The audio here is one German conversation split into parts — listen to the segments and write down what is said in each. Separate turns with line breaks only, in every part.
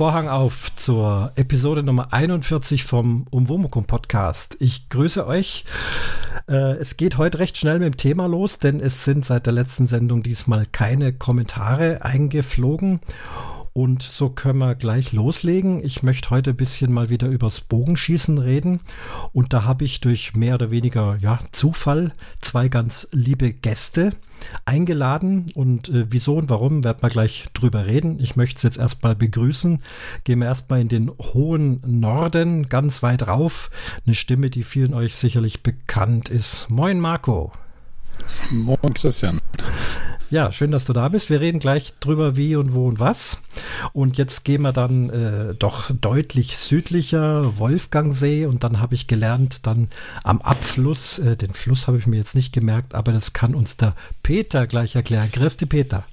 Vorhang auf zur Episode Nummer 41 vom Umwomukum Podcast. Ich grüße euch. Äh, es geht heute recht schnell mit dem Thema los, denn es sind seit der letzten Sendung diesmal keine Kommentare eingeflogen. Und so können wir gleich loslegen. Ich möchte heute ein bisschen mal wieder übers Bogenschießen reden. Und da habe ich durch mehr oder weniger ja, Zufall zwei ganz liebe Gäste eingeladen. Und äh, wieso und warum, werden wir gleich drüber reden. Ich möchte es jetzt erstmal begrüßen. Gehen wir erstmal in den hohen Norden, ganz weit rauf. Eine Stimme, die vielen euch sicherlich bekannt ist. Moin, Marco.
Moin, Christian.
Ja, schön, dass du da bist. Wir reden gleich drüber, wie und wo und was. Und jetzt gehen wir dann äh, doch deutlich südlicher, Wolfgangsee. Und dann habe ich gelernt, dann am Abfluss, äh, den Fluss habe ich mir jetzt nicht gemerkt, aber das kann uns der Peter gleich erklären. Grüß dich, Peter.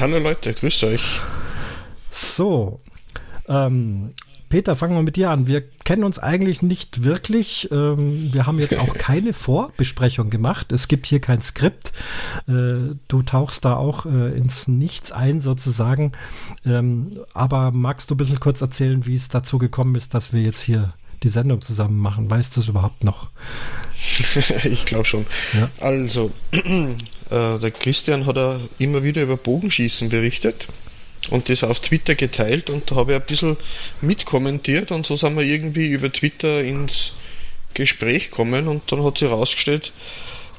Hallo Leute, grüßt euch.
So, ähm, Peter, fangen wir mit dir an. Wir kennen uns eigentlich nicht wirklich. Ähm, wir haben jetzt auch keine Vorbesprechung gemacht. Es gibt hier kein Skript. Äh, du tauchst da auch äh, ins Nichts ein, sozusagen. Ähm, aber magst du ein bisschen kurz erzählen, wie es dazu gekommen ist, dass wir jetzt hier die Sendung zusammen machen? Weißt du es überhaupt noch?
ich glaube schon. Ja. Also, äh, der Christian hat ja immer wieder über Bogenschießen berichtet und das auf Twitter geteilt und da habe ich ein bisschen mitkommentiert und so sind wir irgendwie über Twitter ins Gespräch gekommen und dann hat sich herausgestellt,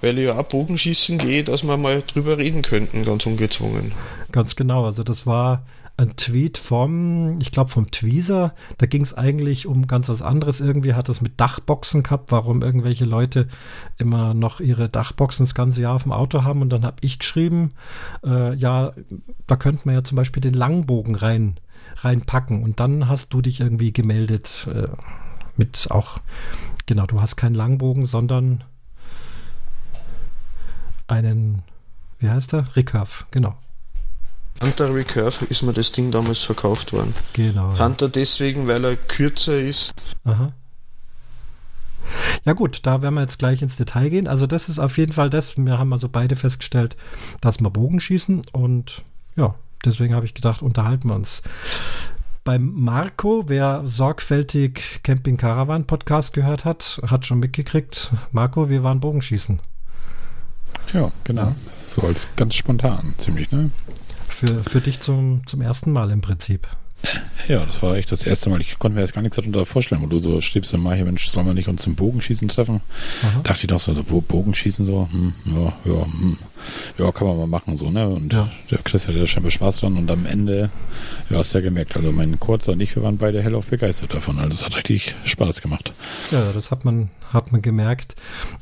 weil ich ja auch Bogenschießen gehe, dass wir mal drüber reden könnten, ganz ungezwungen.
Ganz genau, also das war ein Tweet vom, ich glaube vom Tweezer, da ging es eigentlich um ganz was anderes. Irgendwie hat es mit Dachboxen gehabt, warum irgendwelche Leute immer noch ihre Dachboxen das ganze Jahr auf dem Auto haben. Und dann habe ich geschrieben, äh, ja, da könnte man ja zum Beispiel den Langbogen rein, reinpacken. Und dann hast du dich irgendwie gemeldet äh, mit auch, genau, du hast keinen Langbogen, sondern einen, wie heißt der? Recurve, genau.
Hunter Recurve ist mir das Ding damals verkauft worden.
Genau.
Hunter deswegen, weil er kürzer ist.
Aha. Ja gut, da werden wir jetzt gleich ins Detail gehen. Also das ist auf jeden Fall das. Wir haben also beide festgestellt, dass wir Bogenschießen und ja, deswegen habe ich gedacht, unterhalten wir uns. Beim Marco, wer sorgfältig Camping Caravan Podcast gehört hat, hat schon mitgekriegt, Marco, wir waren Bogenschießen.
Ja, genau. Ja. So als ganz spontan, ziemlich, ne?
Für, für dich zum, zum ersten Mal im Prinzip.
Ja, das war echt das erste Mal. Ich konnte mir jetzt gar nichts darunter vorstellen, wo du so schriebst, immer hier, Mensch, sollen wir nicht uns zum Bogenschießen treffen? Aha. Dachte ich doch so, so Bogenschießen so, hm, ja, ja, hm, ja, kann man mal machen, so, ne? Und ja. der Chris hatte scheinbar Spaß dran und am Ende, ja, hast du ja gemerkt, also mein Kurzer und ich, wir waren beide hellauf begeistert davon. Also das hat richtig Spaß gemacht.
Ja, das hat man, hat man gemerkt.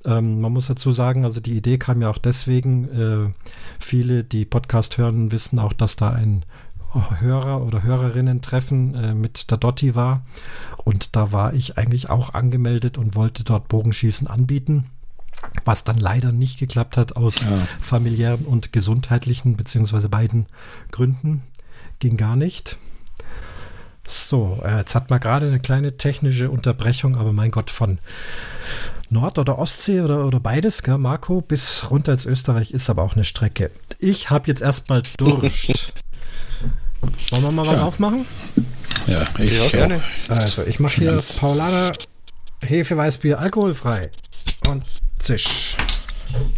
Ähm, man muss dazu sagen, also die Idee kam ja auch deswegen, äh, viele, die Podcast hören, wissen auch, dass da ein Hörer oder Hörerinnen-Treffen äh, mit der Dotti war. Und da war ich eigentlich auch angemeldet und wollte dort Bogenschießen anbieten. Was dann leider nicht geklappt hat aus ja. familiären und gesundheitlichen, beziehungsweise beiden Gründen. Ging gar nicht. So, äh, jetzt hat man gerade eine kleine technische Unterbrechung, aber mein Gott, von Nord- oder Ostsee oder, oder beides, gell, Marco, bis runter ins Österreich ist aber auch eine Strecke. Ich habe jetzt erstmal Durst. Wollen wir mal was ja. aufmachen?
Ja, ich ja,
gerne. Also, ich mache hier Paulaner Hefeweißbier alkoholfrei. Und zisch.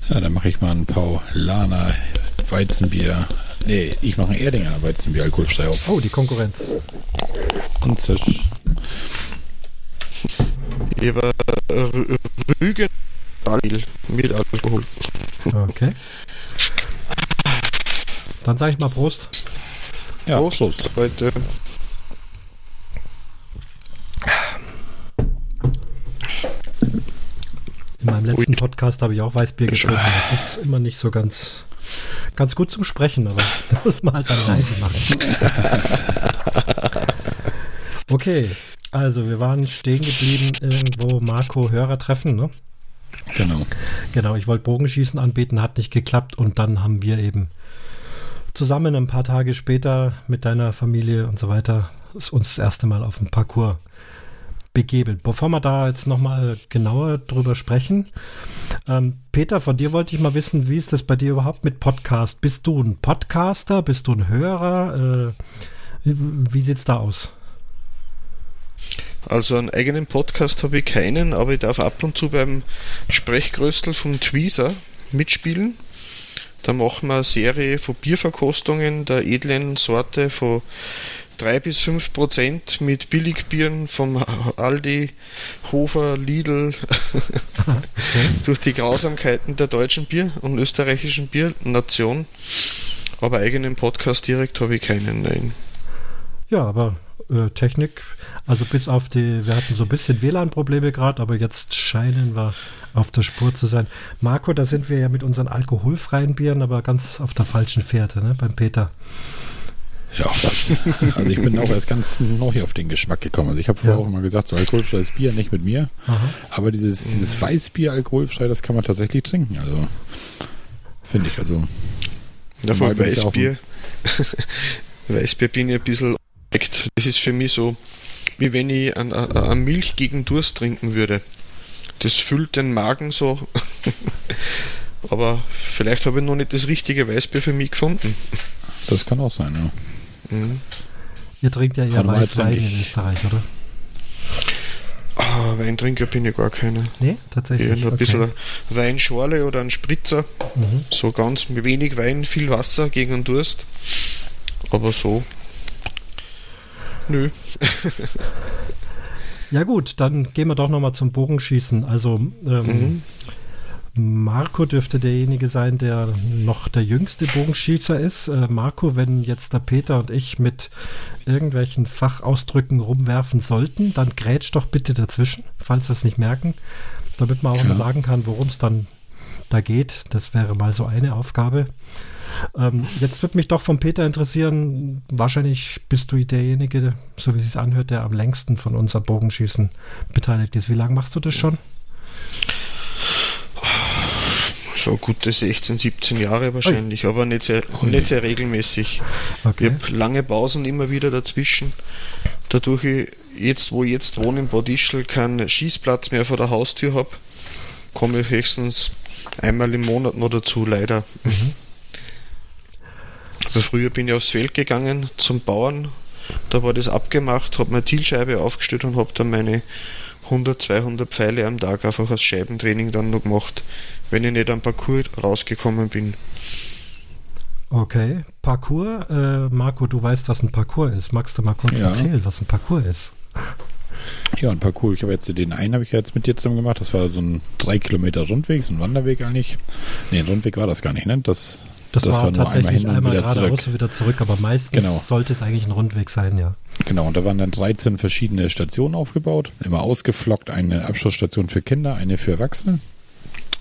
Ja, dann mache ich mal ein Paulaner Weizenbier. Nee, ich mache ein Erdinger Weizenbier alkoholfrei auf.
Oh, die Konkurrenz.
Und zisch.
Hier war Rügen mit Alkohol.
Okay. Dann sage ich mal Prost.
Ja, Prost, Schluss. Heute.
In meinem letzten Podcast habe ich auch Weißbier getrunken. Das ist immer nicht so ganz, ganz gut zum Sprechen, aber da muss man halt dann leise machen. Okay, also wir waren stehen geblieben irgendwo Marco Hörer treffen, ne?
Genau.
Genau, ich wollte Bogenschießen anbieten, hat nicht geklappt und dann haben wir eben zusammen ein paar Tage später mit deiner Familie und so weiter uns das erste Mal auf dem Parcours begeben. Bevor wir da jetzt nochmal genauer drüber sprechen, ähm, Peter, von dir wollte ich mal wissen, wie ist das bei dir überhaupt mit Podcast? Bist du ein Podcaster? Bist du ein Hörer? Äh, Wie sieht es da aus?
Also einen eigenen Podcast habe ich keinen, aber ich darf ab und zu beim Sprechgröstel vom Tweezer mitspielen. Da machen wir eine Serie von Bierverkostungen der edlen Sorte von 3 bis 5 Prozent mit Billigbieren vom Aldi, Hofer, Lidl durch die Grausamkeiten der deutschen Bier- und österreichischen Biernation. Aber eigenen Podcast direkt habe ich keinen, nein.
Ja, aber äh, Technik, also bis auf die, wir hatten so ein bisschen WLAN-Probleme gerade, aber jetzt scheinen wir auf der Spur zu sein. Marco, da sind wir ja mit unseren alkoholfreien Bieren, aber ganz auf der falschen Fährte, ne, beim Peter.
Ja, das, also ich bin auch erst ganz neu auf den Geschmack gekommen. Also ich habe vorher ja. auch immer gesagt, so alkoholfreies Bier nicht mit mir. Aha. Aber dieses, dieses Weißbier alkoholfrei, das kann man tatsächlich trinken. Also finde ich. Also
Davon Weißbier. Weißbier bin ich ein bisschen das ist für mich so, wie wenn ich eine Milch gegen Durst trinken würde. Das füllt den Magen so. Aber vielleicht habe ich noch nicht das richtige Weißbier für mich gefunden.
Das kann auch sein, ja. Mhm.
Ihr trinkt ja eher Weißwein in Österreich, oder?
Ah, Weintrinker bin ich gar keiner.
Nee, tatsächlich. Eher
nur ein okay. bisschen Weinschorle oder ein Spritzer. Mhm. So ganz wenig Wein, viel Wasser gegen Durst. Aber so Nö.
ja gut, dann gehen wir doch nochmal zum Bogenschießen. Also ähm, mhm. Marco dürfte derjenige sein, der noch der jüngste Bogenschießer ist. Äh, Marco, wenn jetzt der Peter und ich mit irgendwelchen Fachausdrücken rumwerfen sollten, dann grätsch doch bitte dazwischen, falls wir es nicht merken, damit man auch ja. mal sagen kann, worum es dann da geht. Das wäre mal so eine Aufgabe. Ähm, jetzt würde mich doch von Peter interessieren, wahrscheinlich bist du derjenige, so wie es sich anhört, der am längsten von uns am Bogenschießen beteiligt ist. Wie lange machst du das schon?
So gute 16, 17 Jahre wahrscheinlich, Oi. aber nicht sehr, nicht sehr regelmäßig. Okay. Ich habe lange Pausen immer wieder dazwischen. Dadurch ich jetzt, wo ich jetzt wohne in Bad Ischl, keinen Schießplatz mehr vor der Haustür habe, komme ich höchstens einmal im Monat noch dazu, leider. Mhm. Früher bin ich aufs Feld gegangen zum Bauern, da war das abgemacht, habe meine Zielscheibe aufgestellt und habe dann meine 100, 200 Pfeile am Tag einfach als Scheibentraining dann noch gemacht, wenn ich nicht am Parcours rausgekommen bin.
Okay, Parcours, äh, Marco, du weißt, was ein Parcours ist. Magst du mal kurz ja. erzählen, was ein Parcours ist?
Ja, ein Parcours. Ich habe jetzt den einen habe ich jetzt mit dir zusammen gemacht. Das war so ein drei Kilometer Rundweg, so ein Wanderweg eigentlich. Nee, ein Rundweg war das gar nicht, ne? Das
das, das war, war tatsächlich einmal, einmal wieder geradeaus zurück. wieder zurück, aber meistens genau. sollte es eigentlich ein Rundweg sein, ja.
Genau, und da waren dann 13 verschiedene Stationen aufgebaut, immer ausgeflockt, eine Abschlussstation für Kinder, eine für Erwachsene.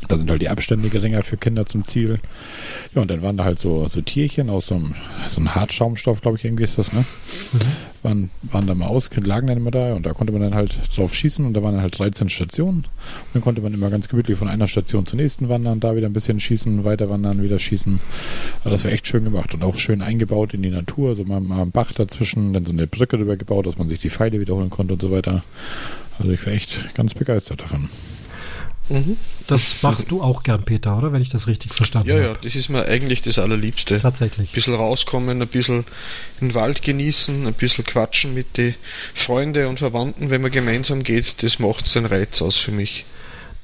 Da sind halt die Abstände geringer für Kinder zum Ziel. Ja, und dann waren da halt so, so Tierchen aus so einem, so einem Hartschaumstoff, glaube ich, irgendwie ist das, ne? Mhm. Waren, waren da mal aus, lagen dann immer da und da konnte man dann halt drauf schießen und da waren dann halt 13 Stationen. Und dann konnte man immer ganz gemütlich von einer Station zur nächsten wandern, da wieder ein bisschen schießen, weiter wandern, wieder schießen. Aber das war echt schön gemacht und auch schön eingebaut in die Natur. So mal, mal ein Bach dazwischen, dann so eine Brücke drüber gebaut, dass man sich die Pfeile wiederholen konnte und so weiter. Also ich war echt ganz begeistert davon.
Mhm. Das machst du auch gern, Peter, oder? Wenn ich das richtig verstanden habe.
Ja, ja, das ist mir eigentlich das Allerliebste.
Tatsächlich.
Ein bisschen rauskommen, ein bisschen in den Wald genießen, ein bisschen quatschen mit den Freunden und Verwandten, wenn man gemeinsam geht, das macht den Reiz aus für mich.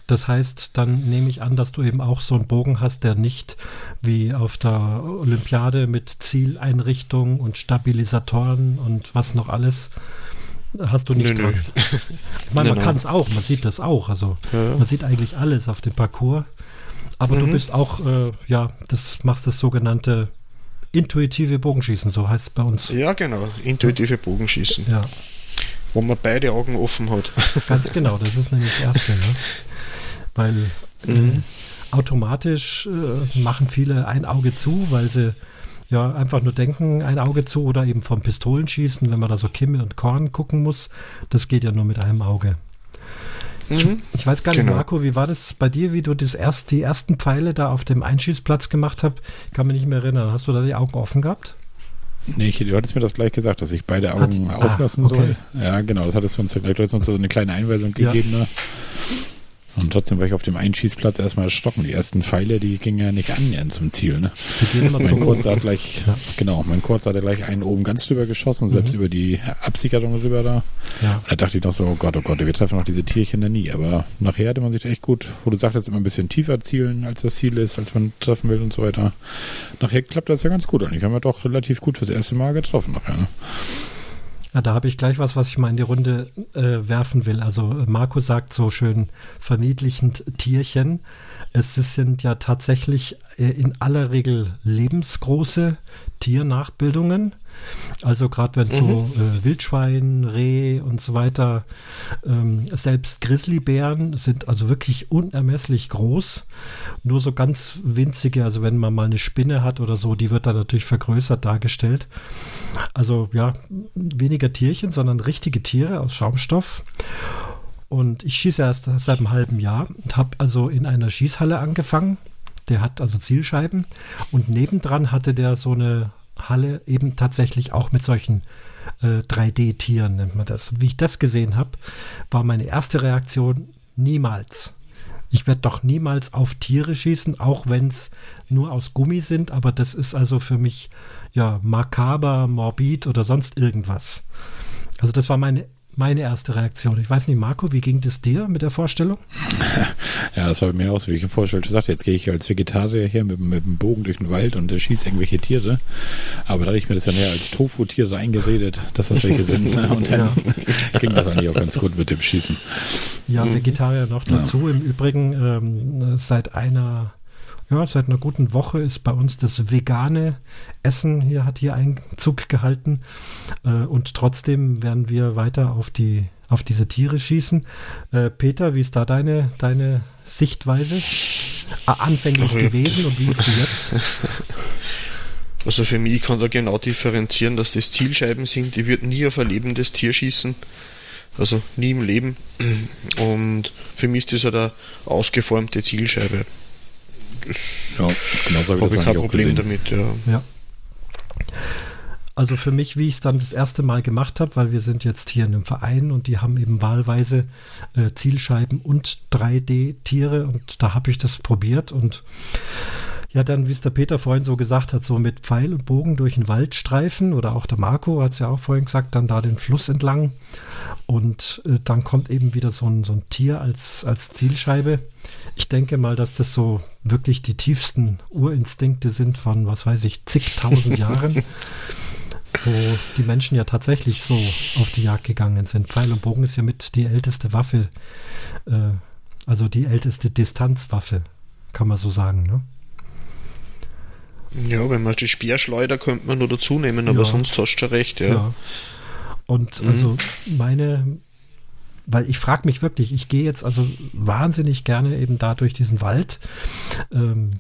Das heißt, dann nehme ich an, dass du eben auch so einen Bogen hast, der nicht wie auf der Olympiade mit Zieleinrichtung und Stabilisatoren und was noch alles hast du nicht nö, dran. Nö. Ich meine, man kann es auch, man sieht das auch. Also ja. man sieht eigentlich alles auf dem Parcours. Aber mhm. du bist auch, äh, ja, das machst das sogenannte intuitive Bogenschießen, so heißt es bei uns.
Ja, genau, intuitive Bogenschießen.
Ja.
Wo man beide Augen offen hat.
Ganz genau, das ist nämlich das Erste. Ne? Weil mhm. äh, automatisch äh, machen viele ein Auge zu, weil sie ja, einfach nur denken, ein Auge zu oder eben vom Pistolenschießen, wenn man da so Kimme und Korn gucken muss. Das geht ja nur mit einem Auge. Mhm. Ich weiß gar nicht, genau. Marco, wie war das bei dir, wie du das erst, die ersten Pfeile da auf dem Einschießplatz gemacht hast? Ich kann mich nicht mehr erinnern. Hast du da die Augen offen gehabt?
Nee, ich, du hattest mir das gleich gesagt, dass ich beide Augen Hat, ah, auflassen ah, okay. soll. Ja, genau, das hattest du uns, du uns so eine kleine Einweisung gegeben. Ja. Ne? Und trotzdem war ich auf dem Einschießplatz erstmal erschrocken. Die ersten Pfeile, die gingen ja nicht annähernd zum Ziel. Ne? Mein Kurzer hat gleich, ja. genau, mein Kurzer hat gleich einen oben ganz drüber geschossen, selbst mhm. über die Absicherung rüber da. Ja. Da dachte ich noch so, oh Gott, oh Gott, wir treffen noch diese Tierchen da nie. Aber nachher hatte man sich echt gut, wo du sagtest, immer ein bisschen tiefer zielen, als das Ziel ist, als man treffen will und so weiter. Nachher klappt das ja ganz gut. Und ich habe doch relativ gut fürs erste Mal getroffen nachher. Ne?
Ja, da habe ich gleich was, was ich mal in die Runde äh, werfen will. Also äh, Marco sagt so schön verniedlichend Tierchen. Es sind ja tatsächlich äh, in aller Regel lebensgroße Tiernachbildungen. Also gerade wenn so mhm. äh, Wildschwein, Reh und so weiter, ähm, selbst Grizzlybären sind also wirklich unermesslich groß. Nur so ganz winzige, also wenn man mal eine Spinne hat oder so, die wird dann natürlich vergrößert dargestellt. Also ja, weniger Tierchen, sondern richtige Tiere aus Schaumstoff. Und ich schieße erst seit einem halben Jahr und habe also in einer Schießhalle angefangen. Der hat also Zielscheiben und nebendran hatte der so eine Halle eben tatsächlich auch mit solchen äh, 3D-Tieren, nennt man das. Und wie ich das gesehen habe, war meine erste Reaktion niemals. Ich werde doch niemals auf Tiere schießen, auch wenn es nur aus Gummi sind, aber das ist also für mich ja makaber, morbid oder sonst irgendwas. Also das war meine meine erste Reaktion. Ich weiß nicht, Marco, wie ging das dir mit der Vorstellung?
Ja, das war mir auch so, wie ich im Vorstellung sagte. Jetzt gehe ich als Vegetarier hier mit, mit dem Bogen durch den Wald und schieße irgendwelche Tiere. Aber da hatte ich mir das ja mehr als Tofu-Tiere eingeredet, dass das welche sind. Und dann ja. ging das eigentlich auch ganz gut mit dem Schießen.
Ja, Vegetarier noch dazu. Ja. Im Übrigen ähm, seit einer ja, seit einer guten Woche ist bei uns das vegane Essen hier, hat hier Einzug gehalten. Äh, und trotzdem werden wir weiter auf die auf diese Tiere schießen. Äh, Peter, wie ist da deine, deine Sichtweise anfänglich Ach, gewesen und wie ist sie jetzt?
Also für mich kann da genau differenzieren, dass das Zielscheiben sind, die wird nie auf ein lebendes Tier schießen. Also nie im Leben. Und für mich ist das halt eine ausgeformte Zielscheibe
ja, genau so habe ich, kein Problem
damit, ja.
ja. Also für mich, wie ich es dann das erste Mal gemacht habe, weil wir sind jetzt hier in einem Verein und die haben eben wahlweise äh, Zielscheiben und 3D-Tiere und da habe ich das probiert und ja, dann, wie es der Peter vorhin so gesagt hat, so mit Pfeil und Bogen durch den Wald streifen oder auch der Marco hat es ja auch vorhin gesagt, dann da den Fluss entlang und äh, dann kommt eben wieder so ein, so ein Tier als, als Zielscheibe. Ich denke mal, dass das so wirklich die tiefsten Urinstinkte sind von, was weiß ich, zigtausend Jahren, wo die Menschen ja tatsächlich so auf die Jagd gegangen sind. Pfeil und Bogen ist ja mit die älteste Waffe, äh, also die älteste Distanzwaffe, kann man so sagen, ne?
Ja, wenn man die Speerschleuder könnte man nur dazu nehmen, aber ja. sonst hast du recht, ja. ja.
Und mhm. also meine, weil ich frage mich wirklich, ich gehe jetzt also wahnsinnig gerne eben da durch diesen Wald. Ähm,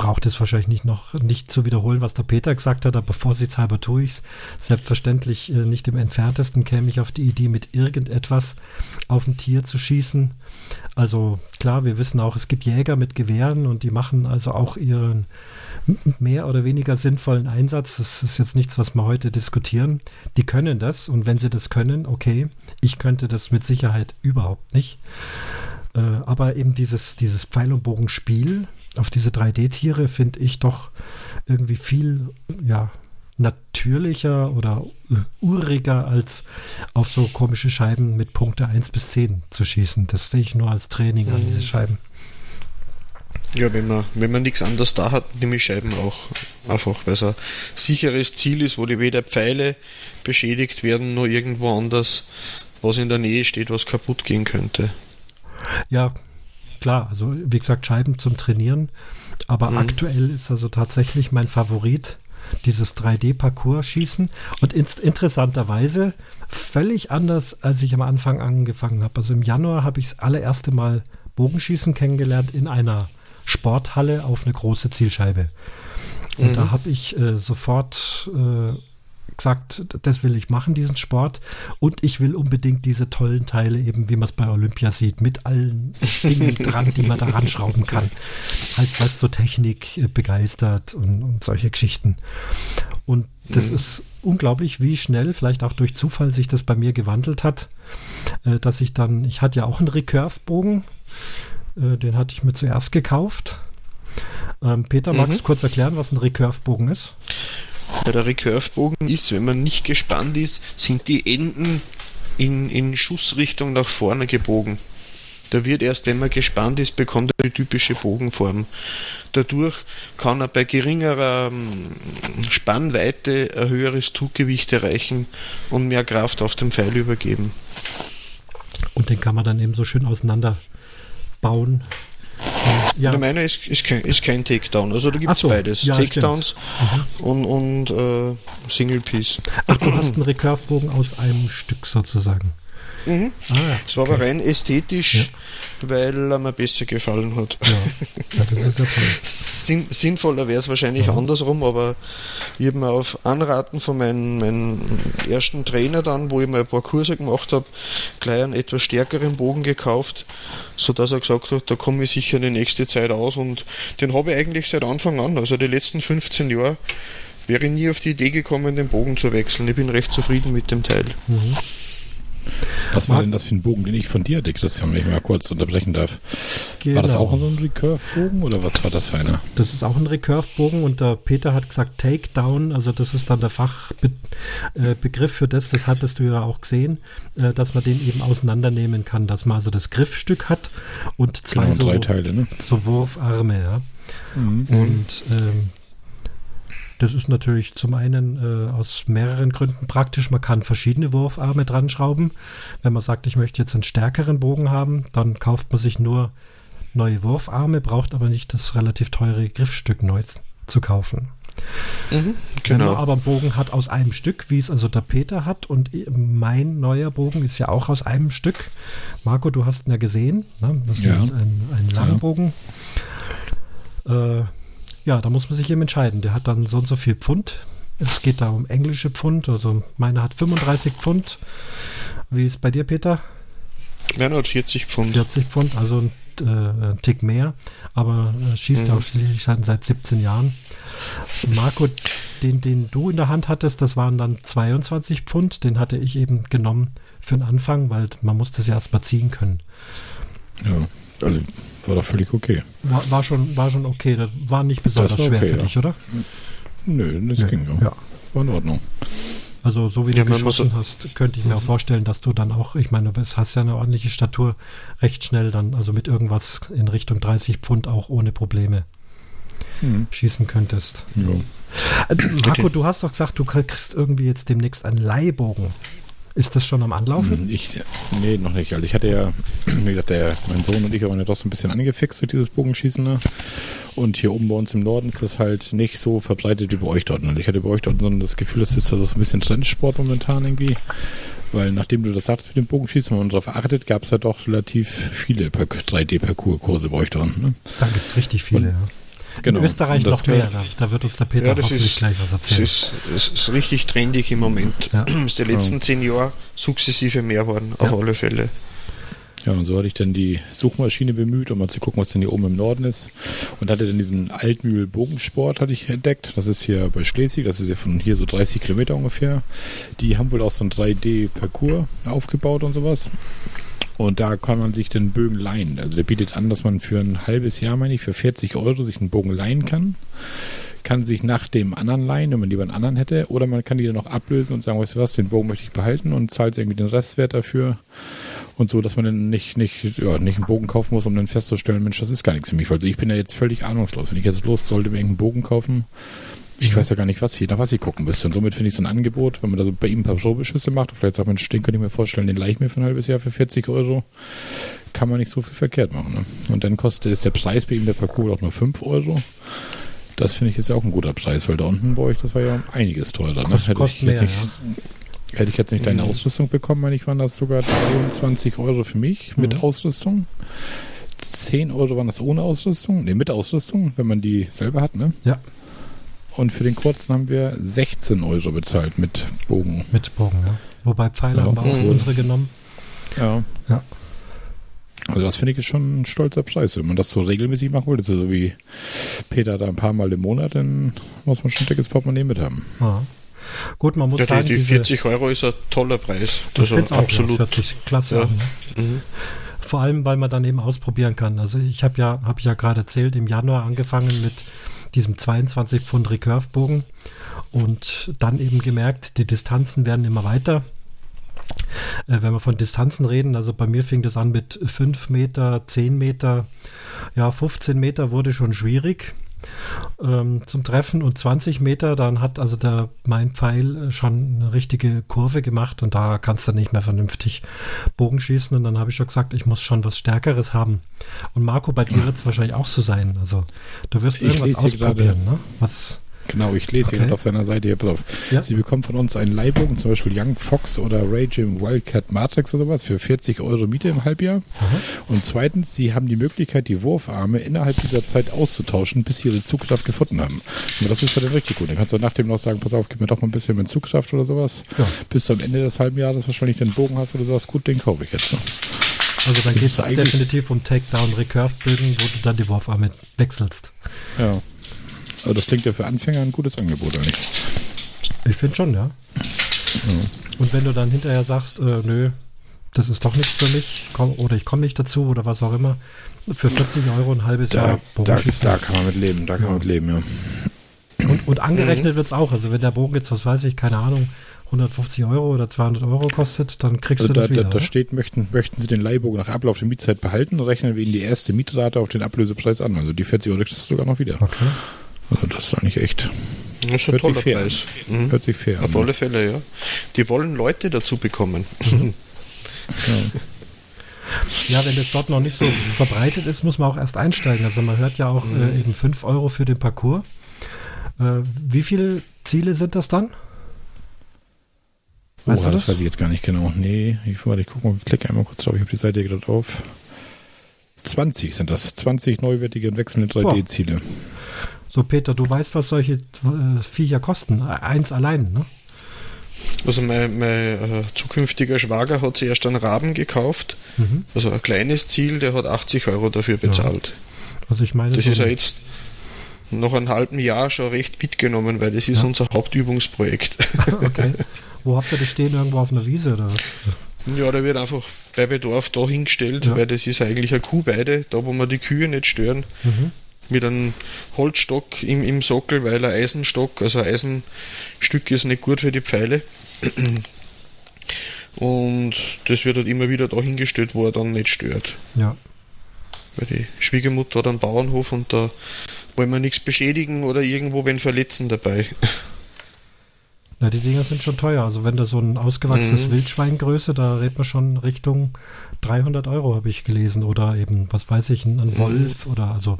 braucht es wahrscheinlich nicht noch nicht zu wiederholen, was der Peter gesagt hat, aber vorsichtshalber tue ich es. Selbstverständlich äh, nicht im entferntesten käme ich auf die Idee, mit irgendetwas auf ein Tier zu schießen. Also klar, wir wissen auch, es gibt Jäger mit Gewehren und die machen also auch ihren mehr oder weniger sinnvollen Einsatz. Das ist jetzt nichts, was wir heute diskutieren. Die können das und wenn sie das können, okay, ich könnte das mit Sicherheit überhaupt nicht. Äh, aber eben dieses, dieses Pfeil- und Bogenspiel auf diese 3D-Tiere finde ich doch irgendwie viel, ja, natürlicher oder uriger als auf so komische Scheiben mit Punkte 1 bis 10 zu schießen. Das sehe ich nur als Training an diese mhm. Scheiben.
Ja, wenn man, wenn man nichts anderes da hat, nehme ich Scheiben auch einfach, weil es ein sicheres Ziel ist, wo die weder Pfeile beschädigt werden, noch irgendwo anders, was in der Nähe steht, was kaputt gehen könnte.
Ja, klar, also wie gesagt, Scheiben zum Trainieren, aber mhm. aktuell ist also tatsächlich mein Favorit dieses 3D-Parcours-Schießen und in interessanterweise völlig anders, als ich am Anfang angefangen habe. Also im Januar habe ich das allererste Mal Bogenschießen kennengelernt in einer Sporthalle auf eine große Zielscheibe. Und mhm. da habe ich äh, sofort äh, gesagt, das will ich machen, diesen Sport. Und ich will unbedingt diese tollen Teile, eben wie man es bei Olympia sieht, mit allen Dingen dran, die man da ranschrauben kann. Halt, was zur Technik äh, begeistert und, und, solche Geschichten. Und das mhm. ist unglaublich, wie schnell, vielleicht auch durch Zufall, sich das bei mir gewandelt hat, äh, dass ich dann, ich hatte ja auch einen Recurve-Bogen Äh, den hatte ich mir zuerst gekauft. Ähm, Peter, magst du mhm. kurz erklären, was ein Recurve-Bogen ist?
Ja, der Recurve-Bogen ist, wenn man nicht gespannt ist, sind die Enden in, in Schussrichtung nach vorne gebogen. Da wird erst, wenn man gespannt ist, bekommt er die typische Bogenform. Dadurch kann er bei geringerer ähm, Spannweite ein höheres Zuggewicht erreichen und mehr Kraft auf dem Pfeil übergeben.
Und den kann man dann eben so schön auseinander bauen.
Ja. Der meiner ist, ist, kein, ist kein Takedown. Also da gibt es so, beides. Ja, Takedowns mhm. und, und äh, Single Piece.
Ach, du hast einen Recurve-Bogen aus einem Stück sozusagen.
Mhm. Ah, es war aber rein ästhetisch, ja. weil er mir besser gefallen hat. Ja, ja das ist ja toll. Sinn, sinnvoller wäre es wahrscheinlich ja. andersrum, aber ich habe mir auf Anraten von meinem, meinem ersten Trainer dann, wo ich mal ein paar Kurse gemacht habe, gleich einen etwas stärkeren Bogen gekauft, sodass er gesagt hat, da komme ich sicher in die nächste Zeit aus und den habe ich eigentlich seit Anfang an, also die letzten 15 Jahre, wäre ich nie auf die Idee gekommen, den Bogen zu wechseln. Ich bin recht zufrieden mit dem Teil. Mhm.
Was war denn das für ein Bogen, den ich von dir hatte, Christian, wenn ich mal kurz unterbrechen darf? Genau. War das genau. auch so ein Recurve-Bogen oder was war das für einer?
Das ist auch ein Recurve-Bogen und der Peter hat gesagt Takedown, also das ist dann der Fachbegriff äh, für das, das hattest du ja auch gesehen, äh, dass man den eben auseinandernehmen kann, dass man also das Griffstück hat und zwei genau, so,
Teile, ne?
so Wurfarme, ja. Mhm. Und ähm, das ist natürlich zum einen äh, aus mehreren Gründen praktisch. Man kann verschiedene Wurfarme dran schrauben. Wenn man sagt, ich möchte jetzt einen stärkeren Bogen haben, dann kauft man sich nur neue Wurfarme, braucht aber nicht das relativ teure Griffstück neu zu kaufen. Mhm, genau. Wenn man genau. aber einen Bogen hat aus einem Stück, wie es also der Peter hat, und mein neuer Bogen ist ja auch aus einem Stück. Marco, du hast ihn ja gesehen. Ne? Das ist ja. ein, ein Langbogen. Ja. Äh, ja, da muss man sich eben entscheiden. Der hat dann so und so viel Pfund. Es geht da um englische Pfund. Also meiner hat 35 Pfund. Wie ist bei dir, Peter?
Meiner hat 40 Pfund.
40 Pfund, also ein, äh, ein Tick mehr. Aber äh, schießt mhm. auch schließlich seit 17 Jahren. Marco, den, den du in der Hand hattest, das waren dann 22 Pfund. Den hatte ich eben genommen für den Anfang, weil man musste es ja erst mal ziehen können.
Ja, also war doch völlig okay.
War, war, schon, war schon okay. Das war nicht besonders war schwer okay, für dich, oder?
Nö, das Nö. ging ja. ja. War in Ordnung.
Also so wie ja, du geschossen hast, könnte ich mir auch vorstellen, dass du dann auch, ich meine, du hast ja eine ordentliche Statur, recht schnell dann, also mit irgendwas in Richtung 30 Pfund auch ohne Probleme hm. schießen könntest. Ja. Äh, Marco, okay. du hast doch gesagt, du kriegst irgendwie jetzt demnächst einen Leihbogen. Ist das schon am Anlaufen?
Hm, ich, nee, noch nicht. Also ich hatte ja, wie gesagt, der, mein Sohn und ich waren ja doch so ein bisschen angefixt durch dieses Bogenschießen. Ne? Und hier oben bei uns im Norden ist das halt nicht so verbreitet wie bei euch dort. Also ich hatte bei euch dort so das Gefühl, das ist also so ein bisschen Trendsport momentan irgendwie. Weil nachdem du das sagst mit dem Bogenschießen, wenn man darauf achtet, gab es ja doch relativ viele 3D-Parcours-Kurse bei euch dort. Ne?
Da gibt es richtig viele, und, ja. Genau. In Österreich noch mehr. Da, da, wird uns der Peter ja, hoffentlich ist, gleich was erzählen.
Das ist, ist richtig trendig im Moment. Ja. ist die letzten ja. zehn Jahre sukzessive mehr worden, auf alle Fälle.
Ja, und so hatte ich dann die Suchmaschine bemüht, um mal zu gucken, was denn hier oben im Norden ist. Und hatte dann diesen Altmühl Bogensport hatte ich entdeckt. Das ist hier bei Schleswig, das ist ja von hier so 30 Kilometer ungefähr. Die haben wohl auch so ein 3D-Parcours aufgebaut und sowas. Und da kann man sich den Bögen leihen. Also der bietet an, dass man für ein halbes Jahr, meine ich, für 40 Euro sich einen Bogen leihen kann. Kann sich nach dem anderen leihen, wenn man lieber einen anderen hätte. Oder man kann die dann noch ablösen und sagen, weißt du was, den Bogen möchte ich behalten und zahlt irgendwie den Restwert dafür. Und so, dass man dann nicht, nicht, ja, nicht einen Bogen kaufen muss, um dann festzustellen, Mensch, das ist gar nichts für mich. Also ich bin ja jetzt völlig ahnungslos. Wenn ich jetzt los sollte, mir irgendeinen Bogen kaufen, ich weiß ja gar nicht, was hier, nach was ich gucken müsste. Und somit finde ich so ein Angebot, wenn man da so bei ihm ein paar Probeschüsse macht, vielleicht sagt man, den könnte ich mir vorstellen, den leih ich mir für ein halbes Jahr für 40 Euro, kann man nicht so viel verkehrt machen. Ne? Und dann kostet ist der Preis bei ihm der Parcours auch nur 5 Euro. Das finde ich ist ja auch ein guter Preis, weil da unten bei euch, das war ja einiges teurer. Ne? Hätte, ich nicht, ja. hätte ich jetzt nicht deine Ausrüstung bekommen, meine ich, waren das sogar 23 Euro für mich mit mhm. Ausrüstung. 10 Euro waren das ohne Ausrüstung, ne, mit Ausrüstung, wenn man die selber hat, ne?
Ja.
Und für den kurzen haben wir 16 Euro bezahlt mit Bogen.
Mit Bogen, ja. Wobei Pfeile ja. haben wir auch mhm. unsere genommen.
Ja. Ja. Also das finde ich ist schon ein stolzer Preis. Wenn man das so regelmäßig machen will, das ist so wie Peter da ein paar Mal im Monat, dann muss man schon ein dickes Portemonnaie mit haben. Ja.
Gut, man muss
ja,
sagen,
die, die 40 Euro ist ein toller Preis. Das ist absolut.
Ja, 40, klasse. Ja. Mhm. Vor allem, weil man dann eben ausprobieren kann. Also ich habe ja, habe ich ja gerade erzählt, im Januar angefangen mit diesem 22 Pfund Recurve-Bogen. Und dann eben gemerkt, die Distanzen werden immer weiter. Äh, wenn wir von Distanzen reden, also bei mir fing das an mit 5 Meter, 10 Meter, ja, 15 Meter wurde schon schwierig ähm, zum Treffen und 20 Meter, dann hat also der, mein Pfeil äh, schon eine richtige Kurve gemacht und da kannst du nicht mehr vernünftig Bogen schießen und dann habe ich schon gesagt, ich muss schon was Stärkeres haben. Und Marco, bei dir wird es wahrscheinlich auch so sein. Also du wirst irgendwas ausprobieren, ne? Was
Genau, ich lese okay. gerade auf seiner Seite hier, pass auf. Ja. Sie bekommen von uns einen Leihbogen, zum Beispiel Young Fox oder Ray Jim Wildcat Matrix oder sowas, für 40 Euro Miete im Halbjahr. Aha. Und zweitens, Sie haben die Möglichkeit, die Wurfarme innerhalb dieser Zeit auszutauschen, bis Sie Ihre Zugkraft gefunden haben. Und das ist ja dann richtig gut. Dann kannst du nach dem noch sagen, pass auf, gib mir doch mal ein bisschen mehr Zugkraft oder sowas. Ja. Bis du am Ende des halben Jahres wahrscheinlich den Bogen hast, wo du sagst, gut, den kaufe ich jetzt. Ne?
Also dann geht es definitiv um Takedown-Recurve-Bögen, wo du dann die Wurfarme wechselst.
Ja. Aber das klingt ja für Anfänger ein gutes Angebot, oder nicht?
Ich finde schon, ja. ja. Und wenn du dann hinterher sagst, äh, nö, das ist doch nichts für mich, komm, oder ich komme nicht dazu oder was auch immer, für 40 Euro ein halbes
da,
Jahr
da, da, kann man mit leben, da kann ja. man mit leben, ja.
Und, und angerechnet mhm. wird es auch. Also wenn der Bogen jetzt, was weiß ich, keine Ahnung, 150 Euro oder 200 Euro kostet, dann kriegst also du das da, wieder. Da,
da steht, möchten, möchten Sie den Leihbogen nach Ablauf der Mietzeit behalten, rechnen wir Ihnen die erste Mietrate auf den Ablösepreis an. Also die 40 Euro kriegst du sogar noch wieder. Okay. Also das ist eigentlich echt.
Das ist ein hört toller Preis.
Mhm. Hört sich fair
Auf an. alle Fälle, ja. Die wollen Leute dazu bekommen.
Mhm. ja. Ja, wenn das dort noch nicht so verbreitet ist, muss man auch erst einsteigen. Also man hört ja auch mhm. äh, eben 5 Euro für den Parcours. Äh, wie viele Ziele sind das dann?
Oh, weißt oh, das? das? weiß ich jetzt gar nicht genau. Nee, ich, warte, ich gucke mal, ich klicke einmal kurz drauf, ich habe die Seite gerade auf. 20 sind das. 20 neuwertige und wechselnde 3D-Ziele.
So, Peter, du weißt, was solche äh, Viecher kosten. Eins allein, ne?
Also mein, mein äh, zukünftiger Schwager hat sich erst einen Raben gekauft. Mhm. Also ein kleines Ziel, der hat 80 Euro dafür bezahlt. Ja.
Also ich meine.
Das so ist ja jetzt noch ein halben Jahr schon recht mitgenommen, weil das ist ja. unser Hauptübungsprojekt.
okay. Wo habt ihr das stehen? Irgendwo auf einer Wiese oder was?
Ja, der wird einfach bei Bedarf da hingestellt, ja. weil das ist eigentlich eine Kuhweide, da wo wir die Kühe nicht stören. Mhm mit einem Holzstock im, im Sockel, weil ein Eisenstock, also ein Eisenstück ist nicht gut für die Pfeile. Und das wird halt immer wieder dahingestellt, wo er dann nicht stört.
Ja.
Weil die Schwiegermutter hat einen Bauernhof und da wollen wir nichts beschädigen oder irgendwo wen verletzen dabei.
Ja, die Dinger sind schon teuer. Also wenn du so ein ausgewachsenes mhm. Wildschweingröße, da redet man schon Richtung 300 Euro, habe ich gelesen. Oder eben, was weiß ich, ein, ein Wolf mhm. oder also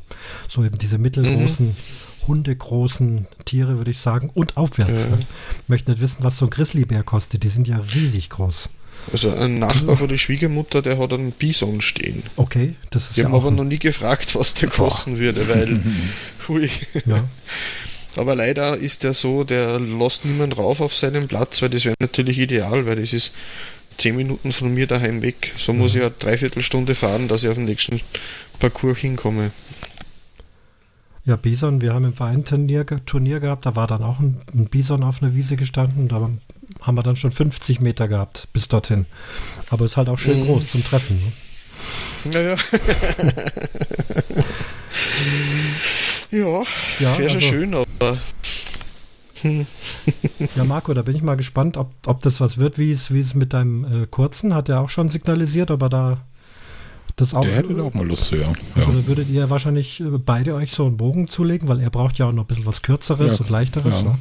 so eben diese mittelgroßen, mhm. hundegroßen Tiere, würde ich sagen. Und aufwärts. Ja. Ich möchte nicht wissen, was so ein Grizzlybär kostet. Die sind ja riesig groß.
Also ein Nachbar von der Schwiegermutter, der hat einen Bison stehen.
Okay, das ist
Wir ja haben aber noch nie gefragt, was der kosten würde, weil hui. Ja. Aber leider ist der so, der lässt niemand rauf auf seinen Platz, weil das wäre natürlich ideal, weil das ist zehn Minuten von mir daheim weg. So muss ich eine Dreiviertelstunde fahren, dass ich auf den nächsten Parcours hinkomme.
Ja, Bison, wir haben im Verein Turnier, Turnier gehabt, da war dann auch ein, ein, Bison auf einer Wiese gestanden, da haben wir dann schon 50 Meter gehabt bis dorthin. Aber ist halt auch schön mhm. groß zum Treffen.
Ne? Naja. Ja, ja wäre schon also, schön, aber.
ja, Marco, da bin ich mal gespannt, ob, ob das was wird, wie es, wie es mit deinem äh, kurzen, hat er auch schon signalisiert, aber da das auch.
Der hätte auch mal Lust zu, ja.
Also ja. würdet ihr wahrscheinlich äh, beide euch so einen Bogen zulegen, weil er braucht ja auch noch ein bisschen was Kürzeres ja, und Leichteres. Ja. Ne?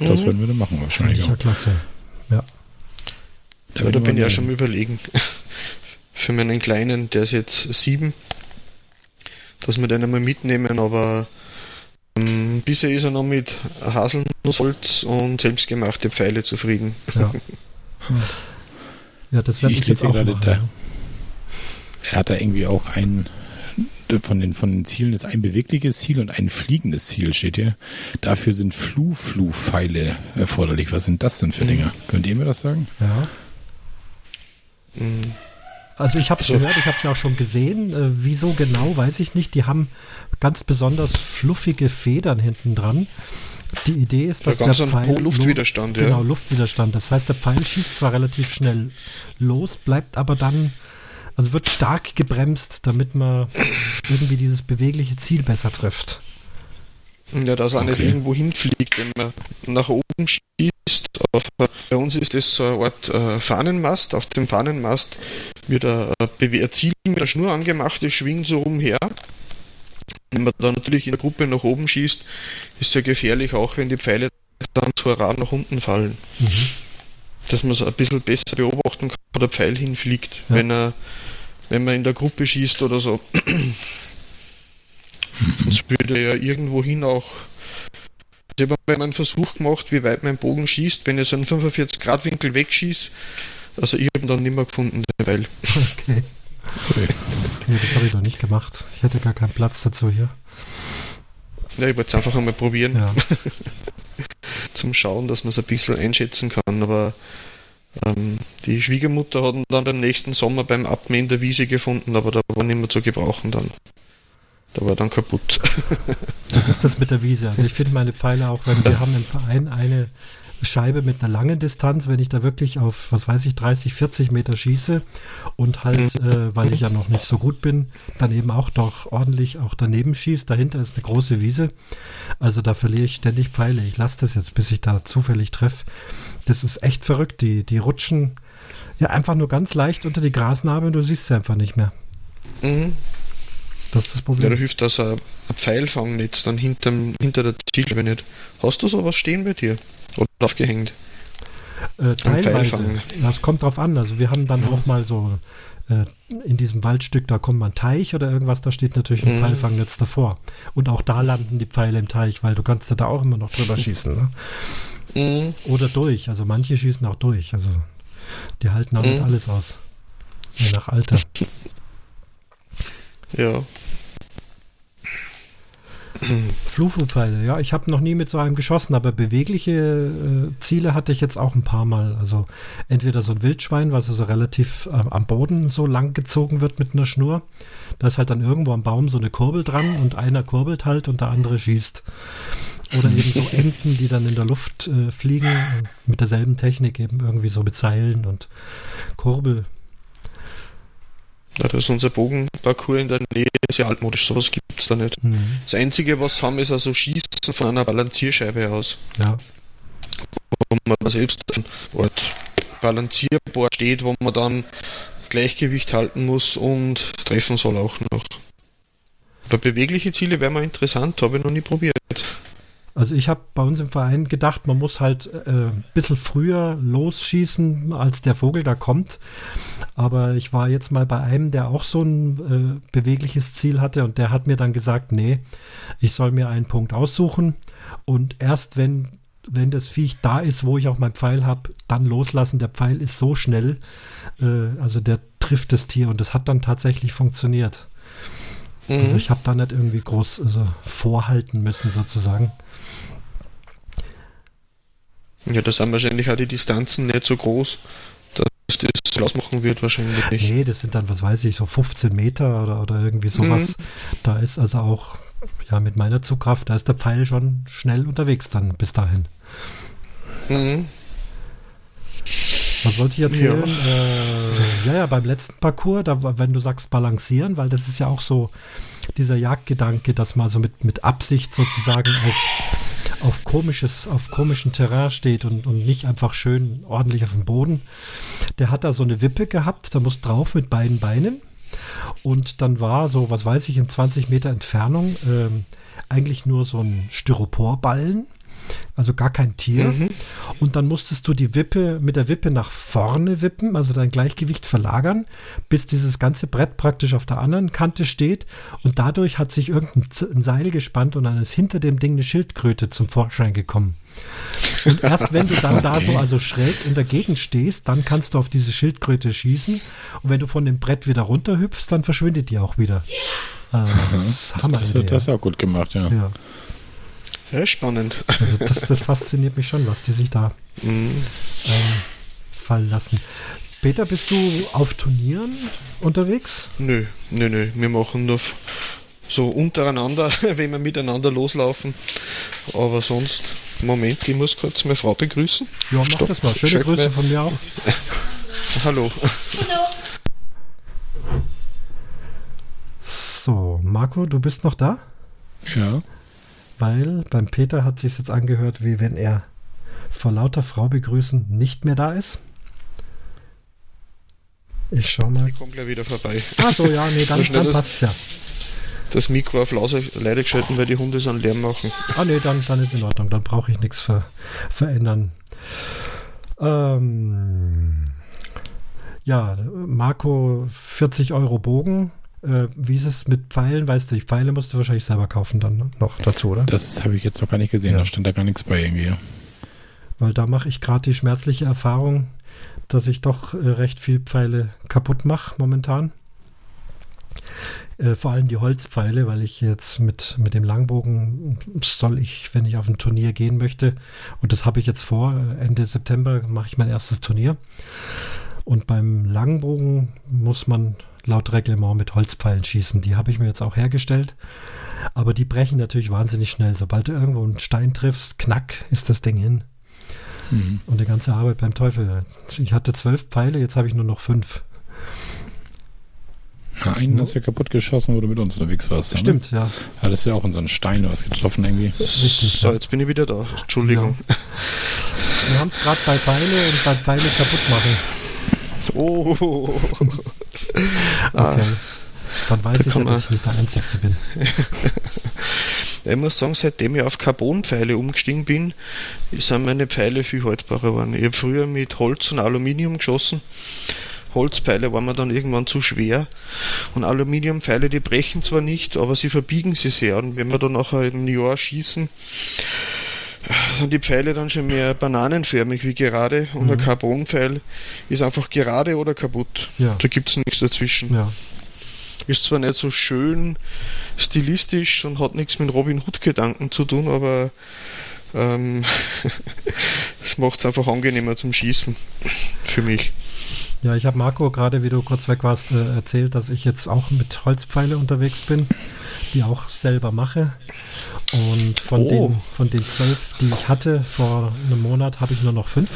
Das mhm. werden wir dann machen wahrscheinlich.
Ja, klasse. Ja.
Da, ja, da bin ich ja schon überlegen. Für meinen Kleinen, der ist jetzt sieben, dass wir den einmal mitnehmen, aber ähm, bisher ist er noch mit Haselnussholz und selbstgemachte Pfeile zufrieden.
Ja, ja das werde ich, ich jetzt auch gerade machen, da,
Er hat da irgendwie auch ein von den, von den Zielen ist ein bewegliches Ziel und ein fliegendes Ziel, steht hier. Dafür sind Flu-Flu-Pfeile erforderlich. Was sind das denn für Dinge? Mhm. Könnt ihr mir das sagen?
Ja. Mhm. Also ich habe es so. gehört, ich habe es ja auch schon gesehen. Äh, wieso genau, weiß ich nicht. Die haben ganz besonders fluffige Federn hinten dran. Die Idee ist, dass
der Pfeil Luftwiderstand,
ja. Genau, Luftwiderstand. Das heißt, der Pfeil schießt zwar relativ schnell los, bleibt aber dann Also wird stark gebremst, damit man irgendwie dieses bewegliche Ziel besser trifft.
Ja, dass er okay. nicht irgendwo hinfliegt, wenn man nach oben schießt. Auf, bei uns ist das so eine Art äh, Fahnenmast. Auf dem Fahnenmast wird ein, ein Ziel mit der Schnur angemacht, das schwingt so rumher. Wenn man dann natürlich in der Gruppe nach oben schießt, ist es ja gefährlich, auch wenn die Pfeile dann zu Rad nach unten fallen. Mhm. Dass man es ein bisschen besser beobachten kann, wo der Pfeil hinfliegt, ja. wenn er wenn man in der Gruppe schießt oder so. Sonst würde er ja irgendwo hin auch. Ich habe mal einen Versuch gemacht, wie weit mein Bogen schießt, wenn ich so einen 45-Grad-Winkel wegschieße. Also ich habe ihn dann nicht mehr gefunden, derweil. Okay.
Nee, das habe ich noch nicht gemacht. Ich hätte gar keinen Platz dazu hier.
Ja, ich wollte es einfach einmal probieren. Ja. Zum Schauen, dass man es ein bisschen einschätzen kann. Aber ähm, die Schwiegermutter hat ihn dann beim nächsten Sommer beim Abmähen in der Wiese gefunden, aber da war nicht mehr zu gebrauchen dann. Da war dann kaputt.
das ist das mit der Wiese. Also ich finde meine Pfeile auch, wenn wir haben im Verein eine Scheibe mit einer langen Distanz, wenn ich da wirklich auf, was weiß ich, 30, 40 Meter schieße und halt, äh, weil ich ja noch nicht so gut bin, dann eben auch doch ordentlich auch daneben schieße. Dahinter ist eine große Wiese. Also da verliere ich ständig Pfeile. Ich lasse das jetzt, bis ich da zufällig treffe. Das ist echt verrückt. Die, die rutschen ja einfach nur ganz leicht unter die Grasnarbe und du siehst sie einfach nicht mehr. Mhm.
Das ist das Problem. Ja, da hilft das ein, ein Pfeilfangnetz dann hinterm, hinter der Zielscheibe nicht. Hast du sowas stehen bei dir? Aufgehängt?
Äh, teilweise. Das kommt drauf an. Also wir haben dann mhm. auch mal so äh, in diesem Waldstück, da kommt man Teich oder irgendwas, da steht natürlich ein mhm. Pfeilfangnetz davor. Und auch da landen die Pfeile im Teich, weil du kannst ja da auch immer noch drüber schießen. Ne? Mhm. Oder durch. Also manche schießen auch durch. Also die halten auch nicht mhm. alles aus. Je nach Alter.
Ja.
Flugpfeile, ja, ich habe noch nie mit so einem geschossen, aber bewegliche äh, Ziele hatte ich jetzt auch ein paar Mal. Also entweder so ein Wildschwein, was also relativ äh, am Boden so lang gezogen wird mit einer Schnur. Da ist halt dann irgendwo am Baum so eine Kurbel dran und einer kurbelt halt und der andere schießt. Oder eben so Enten, die dann in der Luft äh, fliegen, mit derselben Technik eben irgendwie so mit Seilen und Kurbel
ja, da ist unser Bogenparcours in der Nähe sehr altmodisch, sowas gibt es da nicht. Mhm. Das Einzige, was haben, ist also Schießen von einer Balancierscheibe aus. Ja. Wo man selbst ein Ort Balancierboard steht, wo man dann Gleichgewicht halten muss und treffen soll auch noch. Aber bewegliche Ziele wären mal interessant, habe ich noch nie probiert.
Also ich habe bei uns im Verein gedacht, man muss halt äh, ein bisschen früher losschießen, als der Vogel da kommt. Aber ich war jetzt mal bei einem, der auch so ein äh, bewegliches Ziel hatte und der hat mir dann gesagt, nee, ich soll mir einen Punkt aussuchen und erst wenn, wenn das Viech da ist, wo ich auch mein Pfeil habe, dann loslassen. Der Pfeil ist so schnell, äh, also der trifft das Tier und das hat dann tatsächlich funktioniert. Also mhm. Also ich habe da nicht irgendwie groß also vorhalten müssen sozusagen.
Ja, da sind wahrscheinlich auch die Distanzen nicht so groß, dass das ausmachen wird wahrscheinlich.
Nee, das sind dann, was weiß ich, so 15 Meter oder, oder irgendwie sowas. Mhm. Da ist also auch, ja, mit meiner Zugkraft, da ist der Pfeil schon schnell unterwegs dann bis dahin. Mhm. Was wollte ich erzählen? Ja. Äh, ja, ja, beim letzten Parcours, da, wenn du sagst balancieren, weil das ist ja auch so dieser Jagdgedanke, dass man so mit, mit Absicht sozusagen auf auf komisches, auf komischen Terrain steht und, und nicht einfach schön ordentlich auf dem Boden. Der hat da so eine Wippe gehabt, da muss drauf mit beiden Beinen. Und dann war so, was weiß ich, in 20 Meter Entfernung ähm, eigentlich nur so ein Styroporballen also gar kein Tier. Mhm. Und dann musstest du die Wippe mit der Wippe nach vorne wippen, also dein Gleichgewicht verlagern, bis dieses ganze Brett praktisch auf der anderen Kante steht. Und dadurch hat sich irgendein Seil gespannt und dann ist hinter dem Ding eine Schildkröte zum Vorschein gekommen. Und erst wenn du dann da so also schräg in der Gegend stehst, dann kannst du auf diese Schildkröte schießen. Und wenn du von dem Brett wieder runterhüpfst, dann verschwindet die auch wieder.
Äh, das, das, das ist auch gut gemacht, ja. ja.
Ja, spannend.
Also das, das fasziniert mich schon, was die sich da mhm. ähm, fallen lassen. Peter, bist du auf Turnieren unterwegs?
Nö, nö, nö. Wir machen nur so untereinander, wenn wir miteinander loslaufen. Aber sonst, Moment, ich muss kurz meine Frau begrüßen.
Ja, mach Stopp. das mal. Schöne Grüße von mir auch.
Hallo. Hallo.
Marco, du bist noch da?
Ja.
Weil beim Peter hat sich jetzt angehört, wie wenn er vor lauter Frau begrüßen nicht mehr da ist. Ich schau mal.
Ich komme gleich wieder vorbei.
Ach so, ja, nee, dann, dann passt's ja.
Das Mikro auf Lause leider geschalten, weil die Hunde so einen Lärm machen.
Ah, nee, dann, dann ist in Ordnung. Dann brauche ich nichts ver verändern. Ähm, ja, Marco, 40 Euro Bogen. Äh, wie ist es mit Pfeilen? Weißt du, die Pfeile musst du wahrscheinlich selber kaufen dann noch dazu, oder?
Das habe ich jetzt noch gar nicht gesehen. Ja. Da stand da gar nichts bei irgendwie.
Weil da mache ich gerade die schmerzliche Erfahrung, dass ich doch äh, recht viel Pfeile kaputt mache momentan. Äh, vor allem die Holzpfeile, weil ich jetzt mit, mit dem Langbogen soll ich, wenn ich auf ein Turnier gehen möchte, und das habe ich jetzt vor, äh, Ende September mache ich mein erstes Turnier. Und beim Langbogen muss man laut Reglement mit Holzpfeilen schießen. Die habe ich mir jetzt auch hergestellt. Aber die brechen natürlich wahnsinnig schnell. Sobald du irgendwo einen Stein triffst, knack, ist das Ding hin. Mhm. Und die ganze Arbeit beim Teufel. Ich hatte zwölf Pfeile, jetzt habe ich nur noch fünf.
Ja, einen hast du ja kaputt geschossen, wo du mit uns unterwegs warst.
Ne? Stimmt, ne? ja.
Ja, das ist ja auch unseren Stein was getroffen irgendwie.
Richtig. So, jetzt bin ich wieder da. Entschuldigung. Ja.
Wir haben es gerade bei Pfeile und bei Pfeile kaputt machen.
Oh.
Ah. okay. Dann weiß da ich ja, dass ich nicht der Einzige bin.
ich muss sagen, seitdem ich auf Carbonpfeile umgestiegen bin, sind meine Pfeile viel haltbarer geworden. Ich habe früher mit Holz und Aluminium geschossen. Holzpfeile waren mir dann irgendwann zu schwer. Und Aluminiumpfeile, die brechen zwar nicht, aber sie verbiegen sie sehr. Und wenn wir dann nachher im Jahr schießen, sind die Pfeile dann schon mehr bananenförmig wie gerade. Und mhm. ein Carbonpfeil ist einfach gerade oder kaputt. Ja. Da gibt es nichts dazwischen. Ja. Ist zwar nicht so schön stilistisch und hat nichts mit Robin Hood-Gedanken zu tun, aber ähm, es ähm, macht es einfach angenehmer zum Schießen für mich.
Ja, ich habe Marco gerade, wie du kurz weg warst, äh, erzählt, dass ich jetzt auch mit Holzpfeile unterwegs bin, die auch selber mache. Und von, oh. den, von den zwölf, die ich hatte vor einem Monat, habe ich nur noch fünf.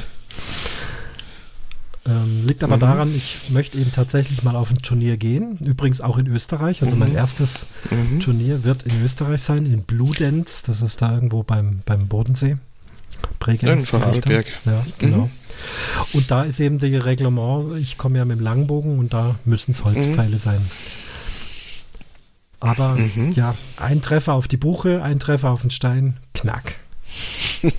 Ähm, liegt aber mhm. daran, ich möchte eben tatsächlich mal auf ein Turnier gehen. Übrigens auch in Österreich. Also mhm. mein erstes mhm. Turnier wird in Österreich sein, in Bludenz. Das ist da irgendwo beim, beim Bodensee.
Bregenz.
In Ja, genau. Mhm. Und da ist eben die Reglement, ich komme ja mit dem Langbogen und da müssen es Holzpfeile mhm. sein. Aber mhm. ja, ein Treffer auf die Buche, ein Treffer auf den Stein, knack.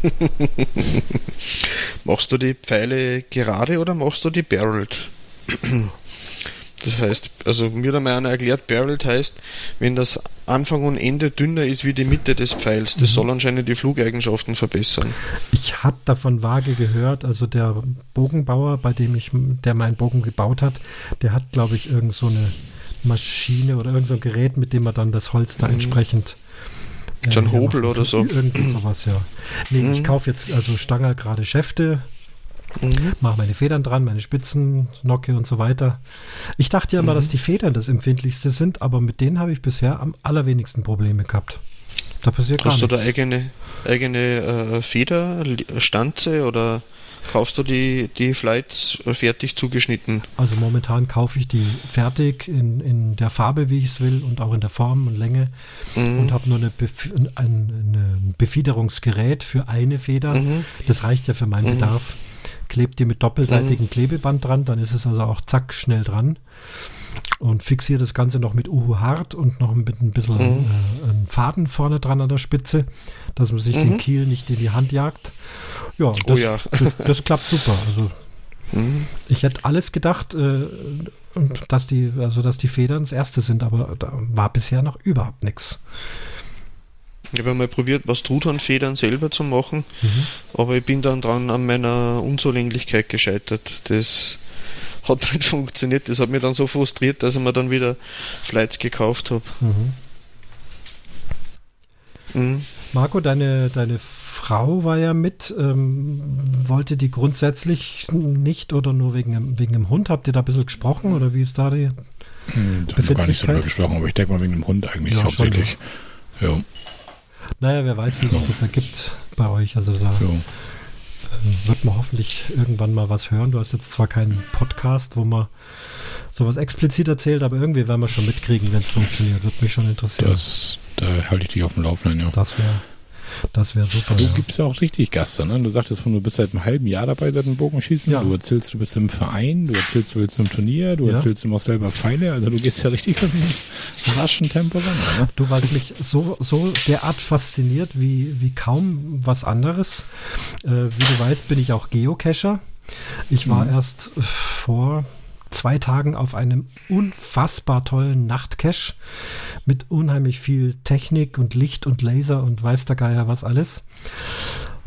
machst du die Pfeile gerade oder machst du die barreled? Das heißt, also mir hat mal einer erklärt, barreled heißt, wenn das Anfang und Ende dünner ist wie die Mitte des Pfeils. Das mhm. soll anscheinend die Flugeigenschaften verbessern.
Ich habe davon vage gehört, also der Bogenbauer, bei dem ich, der meinen Bogen gebaut hat, der hat, glaube ich, irgend so eine Maschine oder irgend so ein Gerät, mit dem er dann das Holz da mhm. entsprechend
so ein Hobel oder so.
Irgendwie sowas, ja. Nee, mhm. ich kaufe jetzt also Stange gerade Schäfte, mhm. mache meine Federn dran, meine Spitzen, Nocke und so weiter. Ich dachte ja immer, mhm. dass die Federn das empfindlichste sind, aber mit denen habe ich bisher am allerwenigsten Probleme gehabt.
Da passiert Hast gar nichts. Hast du da eigene, eigene äh, Federstanze oder kaufst du die, die Flights fertig zugeschnitten?
Also momentan kaufe ich die fertig in, in der Farbe, wie ich es will und auch in der Form und Länge mhm. und habe nur eine Bef ein, ein, Befiederungsgerät für eine Feder. Mhm. Das reicht ja für meinen mhm. Bedarf. Klebt die mit doppelseitigem mhm. Klebeband dran, dann ist es also auch zack schnell dran und fixiere das Ganze noch mit Uhu Hart und noch mit ein bisschen mhm. äh, Faden vorne dran an der Spitze, dass man sich mhm. den Kiel nicht in die Hand jagt. Ja, oh das, oh ja. das, das, klappt super. Also mhm. ich hätte alles gedacht, äh, dass die, also dass die Federn das erste sind, aber da war bisher noch überhaupt nichts.
Ich habe mal probiert, was Truthahnfedern selber zu machen, mhm. aber ich bin dann dran an meiner Unzulänglichkeit gescheitert. Das hat nicht funktioniert. Das hat mich dann so frustriert, dass ich mir dann wieder Flights gekauft habe. Mhm.
Mhm. Marco, deine, deine Frau war ja mit. Ähm, wollte die grundsätzlich nicht oder nur wegen, wegen dem Hund? Habt ihr da ein bisschen gesprochen oder wie ist da die?
Hm, da haben wir gar nicht so drüber gesprochen, aber ich denke mal wegen dem Hund eigentlich ja, hauptsächlich. Schon, ja.
Naja, wer weiß, wie sich das ergibt bei euch. Also da äh, wird man hoffentlich irgendwann mal was hören. Du hast jetzt zwar keinen Podcast, wo man sowas explizit erzählt, aber irgendwie werden wir schon mitkriegen, wenn es funktioniert. Würde mich schon interessieren.
Das, da halte ich dich auf dem Laufenden, ja.
Das wäre das wäre super.
Du
ja.
gibst ja auch richtig Gaster, ne? Du sagtest von, du bist seit einem halben Jahr dabei seit dem Bogenschießen. Ja. Du erzählst, du bist im Verein, du erzählst, du willst zum Turnier, du ja. erzählst, du machst selber Pfeile. Also du gehst ja richtig mit einem raschen Tempo ran, ne?
Du, weil mich so, so derart fasziniert wie, wie kaum was anderes. Äh, wie du weißt, bin ich auch Geocacher. Ich war mhm. erst vor zwei Tagen auf einem unfassbar tollen Nachtcache mit unheimlich viel Technik und Licht und Laser und weiß der Geier was alles.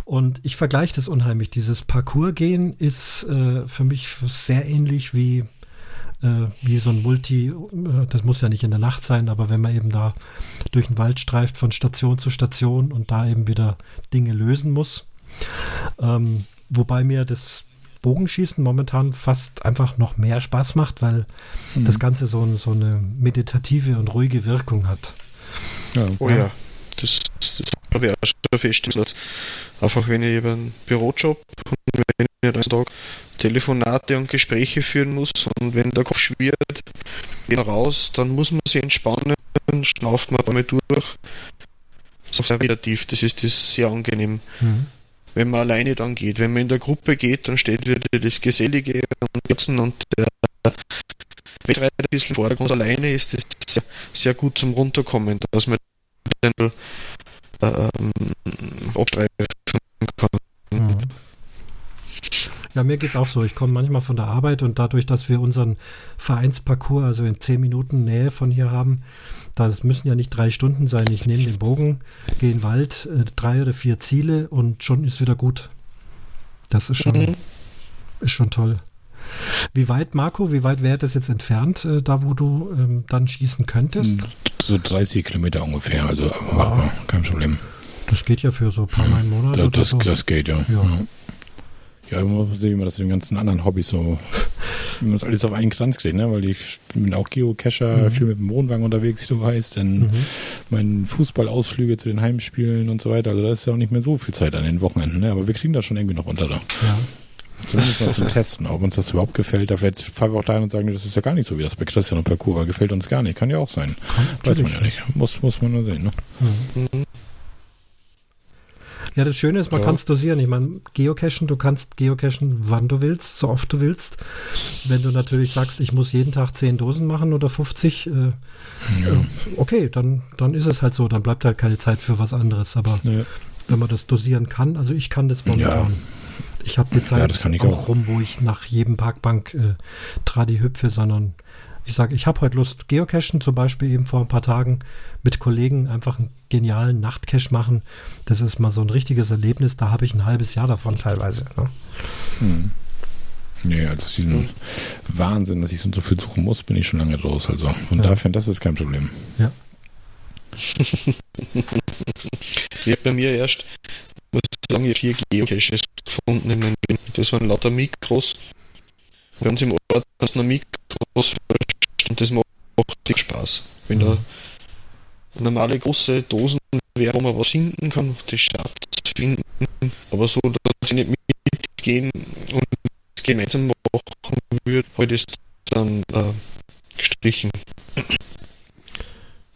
Und ich vergleiche das unheimlich. Dieses Parcours-Gehen ist äh, für mich sehr ähnlich wie, äh, wie so ein Multi, äh, das muss ja nicht in der Nacht sein, aber wenn man eben da durch den Wald streift von Station zu Station und da eben wieder Dinge lösen muss. Ähm, wobei mir das Bogenschießen momentan fast einfach noch mehr Spaß macht, weil mhm. das Ganze so, so, eine meditative und ruhige Wirkung hat.
Ja. Oh ja, das, das habe ich auch schon festgestellt. Einfach wenn ich eben einen Bürojob und wenn ich den Tag Telefonate und Gespräche führen muss und wenn der Kopf schwirrt, geht raus, dann muss man sich entspannen, schnauft man einmal durch. Das ist auch sehr meditativ, das ist das sehr angenehm. Mhm wenn man alleine dann geht. Wenn man in der Gruppe geht, dann steht wieder das Gesellige und Herzen und der Wettreiter ein bisschen im Vordergrund. Alleine ist es sehr, sehr, gut zum Runterkommen, dass man den ähm, abstreifen kann. Mhm.
Ja, mir geht es auch so. Ich komme manchmal von der Arbeit und dadurch, dass wir unseren Vereinsparcours, also in zehn Minuten Nähe von hier haben, das müssen ja nicht drei Stunden sein. Ich nehme den Bogen, gehe in den Wald, äh, drei oder vier Ziele und schon ist wieder gut. Das ist schon, mhm. ist schon toll. Wie weit, Marco, wie weit wäre das jetzt entfernt, äh, da wo du ähm, dann schießen könntest?
So 30 Kilometer ungefähr, also machbar, kein Problem.
Das geht ja für so ein paar Mal im Monat.
Das, das, so. das geht ja. ja. ja. Ja, man muss sehen, wie man das in den ganzen anderen Hobbys so, wie man das alles auf einen Kranz kriegt, ne? Weil ich bin auch Geocacher, mhm. viel mit dem Wohnwagen unterwegs, wie du weißt, dann mhm. meine Fußballausflüge zu den Heimspielen und so weiter. Also da ist ja auch nicht mehr so viel Zeit an den Wochenenden, ne? Aber wir kriegen das schon irgendwie noch unter da. Ja. Zumindest mal zum Testen, ob uns das überhaupt gefällt. Da vielleicht fahren wir auch dahin und sagen, das ist ja gar nicht so wie das bei Christian und Parcours, weil gefällt uns gar nicht. Kann ja auch sein. Kann, Weiß man ja nicht. Muss, muss man nur sehen, ne? Mhm.
Ja, das Schöne ist, man ja. kann es dosieren. Ich meine, geocachen, du kannst geocachen, wann du willst, so oft du willst. Wenn du natürlich sagst, ich muss jeden Tag 10 Dosen machen oder 50, äh, ja. äh, okay, dann, dann ist es halt so, dann bleibt halt keine Zeit für was anderes. Aber ja. wenn man das dosieren kann, also ich kann das momentan. Ich habe die Zeit auch, auch, rum, wo ich nach jedem Parkbank äh, Tradi hüpfe, sondern ich sage, ich habe heute Lust, Geocachen zum Beispiel eben vor ein paar Tagen mit Kollegen einfach einen genialen Nachtcache machen. Das ist mal so ein richtiges Erlebnis. Da habe ich ein halbes Jahr davon teilweise. Ne?
Hm. Nee, also diesen Wahnsinn, dass ich so viel suchen muss, bin ich schon lange raus. Also von ja. daher, das ist kein Problem.
Ja.
ich habe bei mir erst, muss ich sagen, vier Geocaches gefunden in meinem Leben. Das waren lauter Mikros. Uns im Ort du noch Mikros und das macht richtig Spaß. Wenn da normale große Dosen wäre, wo man was finden kann, das Schatz finden, aber so, dass ich nicht mitgehen und gemeinsam machen würde, heute ist dann äh, gestrichen.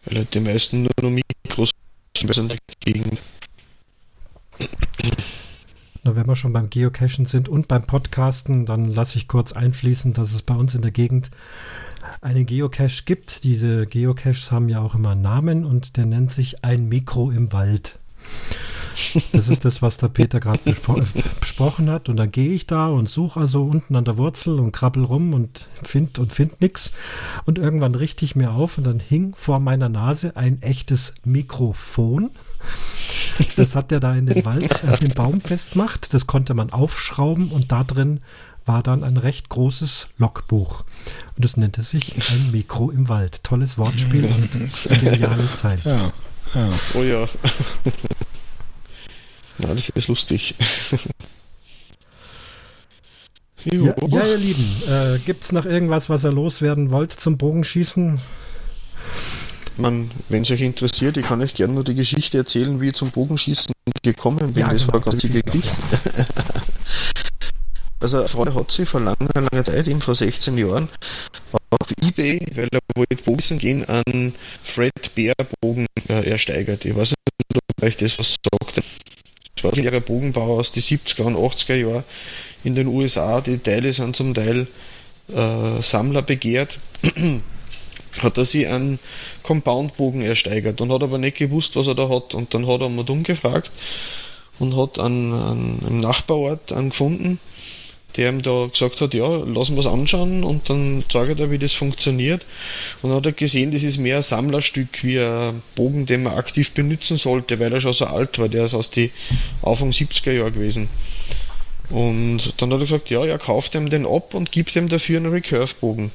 Weil halt die meisten nur noch Mikros sind in der Gegend.
Wenn wir schon beim Geocachen sind und beim Podcasten, dann lasse ich kurz einfließen, dass es bei uns in der Gegend einen Geocache gibt. Diese Geocaches haben ja auch immer einen Namen und der nennt sich ein Mikro im Wald. Das ist das, was der Peter gerade bespro besprochen hat. Und dann gehe ich da und suche also unten an der Wurzel und krabbel rum und finde und find nichts. Und irgendwann richte ich mir auf und dann hing vor meiner Nase ein echtes Mikrofon. Das hat der da in den Wald, äh, den Baum festmacht. Das konnte man aufschrauben und da drin war dann ein recht großes Logbuch. Und das nannte sich ein Mikro im Wald. Tolles Wortspiel und ein geniales Teil.
Ja, ja. Oh ja. Na, das ist lustig.
ja, ja, ihr Lieben, äh, gibt es noch irgendwas, was ihr loswerden wollt zum Bogenschießen?
Man, wenn es euch interessiert, ich kann euch gerne nur die Geschichte erzählen, wie ich zum Bogenschießen gekommen bin. Ja, das genau, war ganz die Geschichte. Also Frau hat sie vor langer, langer Zeit, eben vor 16 Jahren, auf Ebay, weil er wollte Bogen gehen, einen Fred Bear Bogen äh, ersteigert. Ich weiß nicht, ob euch das was sagt. Das war ein Bogenbauer aus den 70er und 80er Jahren in den USA. Die Teile sind zum Teil äh, Sammler begehrt. hat er sich einen Compoundbogen ersteigert und hat aber nicht gewusst, was er da hat. Und dann hat er mal dumm gefragt und hat einen, einen, im Nachbarort einen gefunden, der ihm da gesagt hat, ja, lassen wir es anschauen und dann zeigt er, wie das funktioniert. Und dann hat er gesehen, das ist mehr ein Sammlerstück wie ein Bogen, den man aktiv benutzen sollte, weil er schon so alt war. Der ist aus den Anfang 70er Jahre gewesen. Und dann hat er gesagt, ja, er kauft ihm den ab und gibt ihm dafür einen Recurve-Bogen.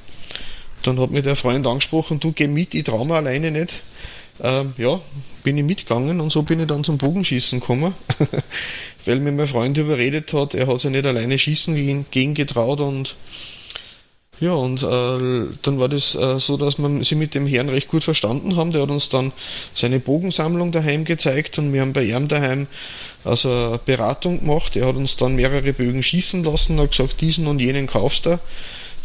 Dann hat mir der Freund angesprochen, du geh mit, ich traue mir alleine nicht. Ähm, ja, bin ich mitgegangen und so bin ich dann zum Bogenschießen gekommen, weil mir mein Freund überredet hat, er hat sich nicht alleine schießen gegen, gegen getraut und ja, und äh, dann war das äh, so, dass wir sie mit dem Herrn recht gut verstanden haben. Der hat uns dann seine Bogensammlung daheim gezeigt und wir haben bei ihm daheim also eine Beratung gemacht. Er hat uns dann mehrere Bögen schießen lassen, hat gesagt, diesen und jenen kaufst du.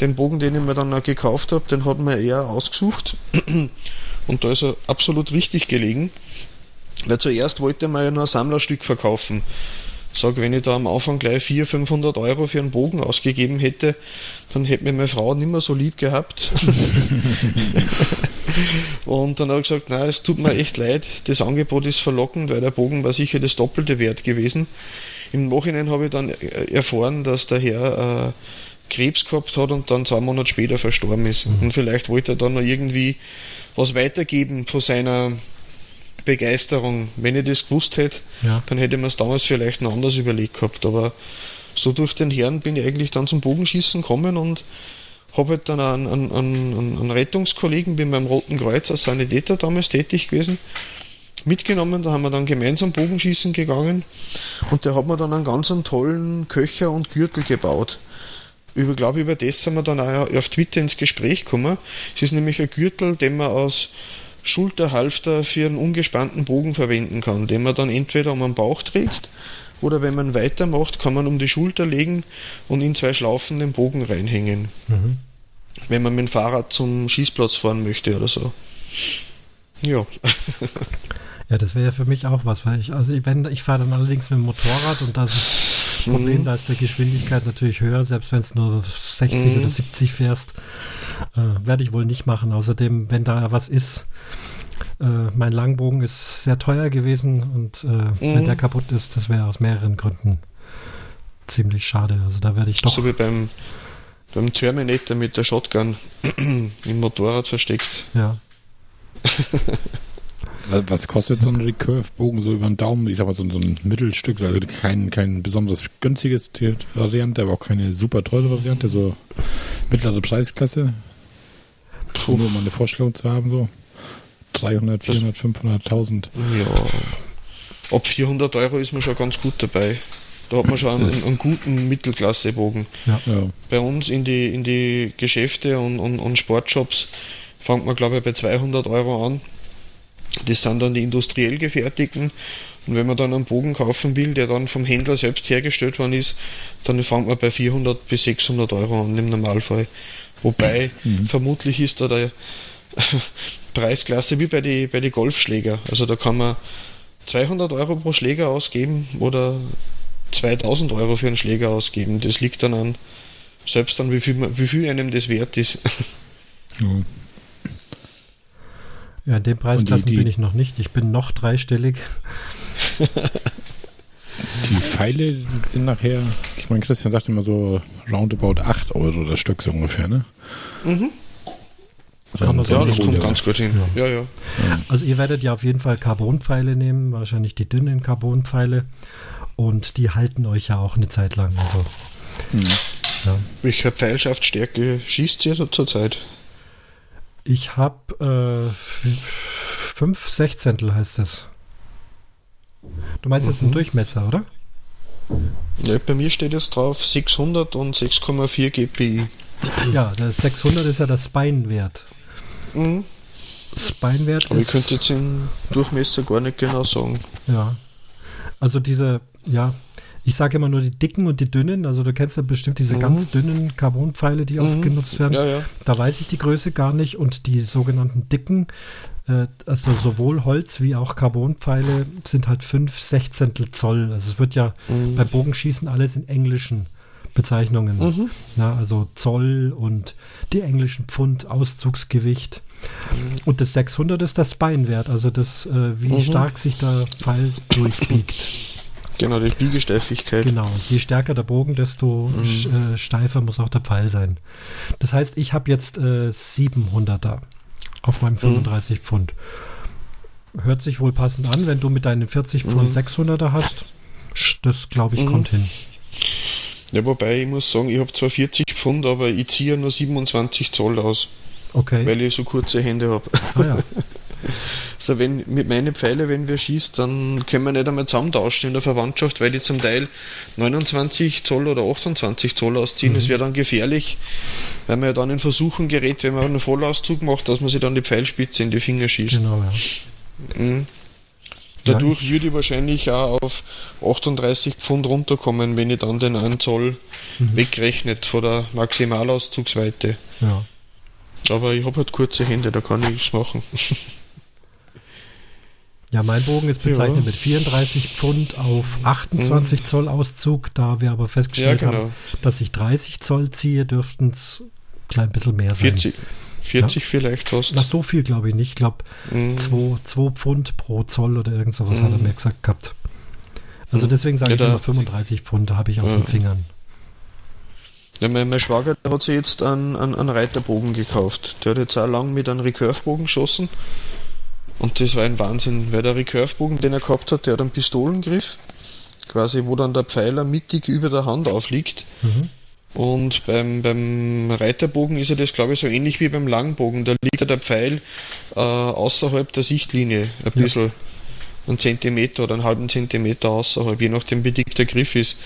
Den Bogen, den ich mir dann auch gekauft habe, den hat mir er ausgesucht. Und da ist er absolut richtig gelegen. Weil zuerst wollte man ja nur ein Sammlerstück verkaufen. Sag, wenn ich da am Anfang gleich 400, 500 Euro für einen Bogen ausgegeben hätte, dann hätte mir meine Frau nicht mehr so lieb gehabt. und dann habe ich gesagt, nein, es tut mir echt leid, das Angebot ist verlockend, weil der Bogen war sicher das doppelte Wert gewesen. Im Nachhinein habe ich dann erfahren, dass der Herr äh, Krebs gehabt hat und dann zwei Monate später verstorben ist. Mhm. Und vielleicht wollte er dann noch irgendwie was weitergeben von seiner Begeisterung. Wenn ich das gewusst hätte, ja. dann hätte man es damals vielleicht noch anders überlegt gehabt. Aber so durch den Herrn bin ich eigentlich dann zum Bogenschießen gekommen und habe halt dann einen, einen, einen, einen Rettungskollegen, bin beim Roten Kreuz als Sanitäter damals tätig gewesen, mitgenommen. Da haben wir dann gemeinsam Bogenschießen gegangen und der hat mir dann einen ganz tollen Köcher und Gürtel gebaut über, glaube über das sind wir dann auch auf Twitter ins Gespräch gekommen. Es ist nämlich ein Gürtel, den man aus Schulterhalfter für einen ungespannten Bogen verwenden kann, den man dann entweder um den Bauch trägt oder wenn man weitermacht, kann man um die Schulter legen und in zwei Schlaufen den Bogen reinhängen. Mhm. Wenn man mit dem Fahrrad zum Schießplatz fahren möchte oder so. Ja.
ja, das wäre ja für mich auch was, weil ich, also wenn, ich fahre dann allerdings mit dem Motorrad und das ist Problem, mhm. da ist die Geschwindigkeit natürlich höher, selbst wenn es nur 60 mhm. oder 70 fährst. Äh, Werde ich wohl nicht machen. Außerdem, wenn da was ist, äh, mein Langbogen ist sehr teuer gewesen und äh, mhm. wenn der kaputt ist, das wäre aus mehreren Gründen ziemlich schade. Also da werde ich doch.
So wie beim, beim Terminator mit der Shotgun im Motorrad versteckt.
Ja.
Was kostet so ein Recurve-Bogen so über den Daumen? Ich sag mal so, so ein Mittelstück, also kein, kein besonders günstiges Variante, aber auch keine super teure Variante, so mittlere Preisklasse. Um nur mal eine Vorstellung zu haben, so 300, 400, 500, 1000.
Ja, ab 400 Euro ist man schon ganz gut dabei. Da hat man schon einen, einen guten Mittelklassebogen. Ja. Ja. Bei uns in die, in die Geschäfte und, und, und Sportshops fängt man, glaube ich, bei 200 Euro an. Das sind dann die industriell gefertigten. Und wenn man dann einen Bogen kaufen will, der dann vom Händler selbst hergestellt worden ist, dann fängt man bei 400 bis 600 Euro an im Normalfall. Wobei mhm. vermutlich ist da der Preisklasse wie bei den bei die Golfschläger. Also da kann man 200 Euro pro Schläger ausgeben oder 2000 Euro für einen Schläger ausgeben. Das liegt dann an, selbst dann, wie viel, wie viel einem das wert ist.
Ja. Ja, in den Preisklassen die, die, bin ich noch nicht. Ich bin noch dreistellig.
die Pfeile die sind nachher, ich meine, Christian sagt immer so roundabout 8 Euro das Stück so ungefähr, ne? Mhm.
So ja, das kommt ganz gut hin. Ja. Ja, ja.
Also ihr werdet ja auf jeden Fall Carbonpfeile nehmen, wahrscheinlich die dünnen Carbonpfeile. Und die halten euch ja auch eine Zeit lang. Also,
mhm. ja. Welche Pfeilschaftstärke schießt ihr zurzeit?
Ich habe äh, fünf Sechzehntel heißt es. Du meinst mhm. jetzt einen Durchmesser, oder?
Ja, bei mir steht jetzt drauf 600 und 6,4 GPI.
Ja, der 600 ist ja der Spine-Wert. Mhm. Spine-Wert
Aber ich könnte jetzt den Durchmesser gar nicht genau sagen.
Ja. Also diese, ja, Ich sage immer nur die dicken und die dünnen. Also du kennst ja bestimmt diese mhm. ganz dünnen Carbonpfeile, die mhm. oft genutzt werden. Ja, ja. Da weiß ich die Größe gar nicht. Und die sogenannten dicken, äh, also sowohl Holz wie auch Carbonpfeile sind halt 5 Sechzehntel Zoll. Also es wird ja mhm. beim Bogenschießen alles in englischen Bezeichnungen. Mhm. Na, also Zoll und die englischen Pfund, Auszugsgewicht. Mhm. Und das 600 ist das Beinwert, also das, äh, wie mhm. stark sich der Pfeil durchbiegt.
Genau, die Biegesteifigkeit.
Genau, je stärker der Bogen, desto mhm. äh, steifer muss auch der Pfeil sein. Das heißt, ich habe jetzt äh, 700er auf meinem 35 mhm. Pfund. Hört sich wohl passend an, wenn du mit deinen 40 Pfund mhm. 600er hast. Das, glaube ich, mhm. kommt hin.
Ja, wobei ich muss sagen, ich habe zwar 40 Pfund, aber ich ziehe nur 27 Zoll aus. Okay. Weil ich so kurze Hände habe. Ah, ja. Also wenn mit meinen Pfeilen, wenn wir schießen, dann können wir nicht einmal zusammentauschen in der Verwandtschaft, weil die zum Teil 29 Zoll oder 28 Zoll ausziehen. Es mhm. wäre dann gefährlich, weil man ja dann in Versuchen gerät, wenn man einen Vollauszug macht, dass man sich dann die Pfeilspitze in die Finger schießt. Genau, ja. Mhm. Dadurch würde ich wahrscheinlich auch auf 38 Pfund runterkommen, wenn ich dann den 1 Zoll mhm. wegrechnet von der Maximalauszugsweite. Ja. Aber ich habe halt kurze Hände, da kann ich es machen.
Ja, mein Bogen ist bezeichnet ja. mit 34 Pfund auf 28 mhm. Zoll Auszug. Da wir aber festgestellt ja, genau. haben, dass ich 30 Zoll ziehe, dürften es ein klein bisschen mehr sein.
40, 40 ja? vielleicht fast.
Na, so viel glaube ich nicht. Ich glaube, 2 mhm. Pfund pro Zoll oder irgend sowas mhm. hat er mhm. mir gesagt gehabt. Also deswegen sage ich immer 35 Pfund habe ich auf den Fingern.
Ja, mein, mein Schwager hat sich jetzt einen, einen, einen Reiterbogen gekauft. Der hat jetzt auch lang mit einem Recurve-Bogen geschossen. Und das war ein Wahnsinn, weil der Recurve-Bogen, den er gehabt hat, der hat einen Pistolengriff, quasi wo dann der Pfeiler mittig über der Hand aufliegt. Mhm. Und beim, beim Reiterbogen ist ja das, glaube ich, so ähnlich wie beim Langbogen. Da liegt ja der Pfeil äh, außerhalb der Sichtlinie, ein bisschen, ja. einen Zentimeter oder einen halben Zentimeter außerhalb, je nachdem wie dick der Griff ist.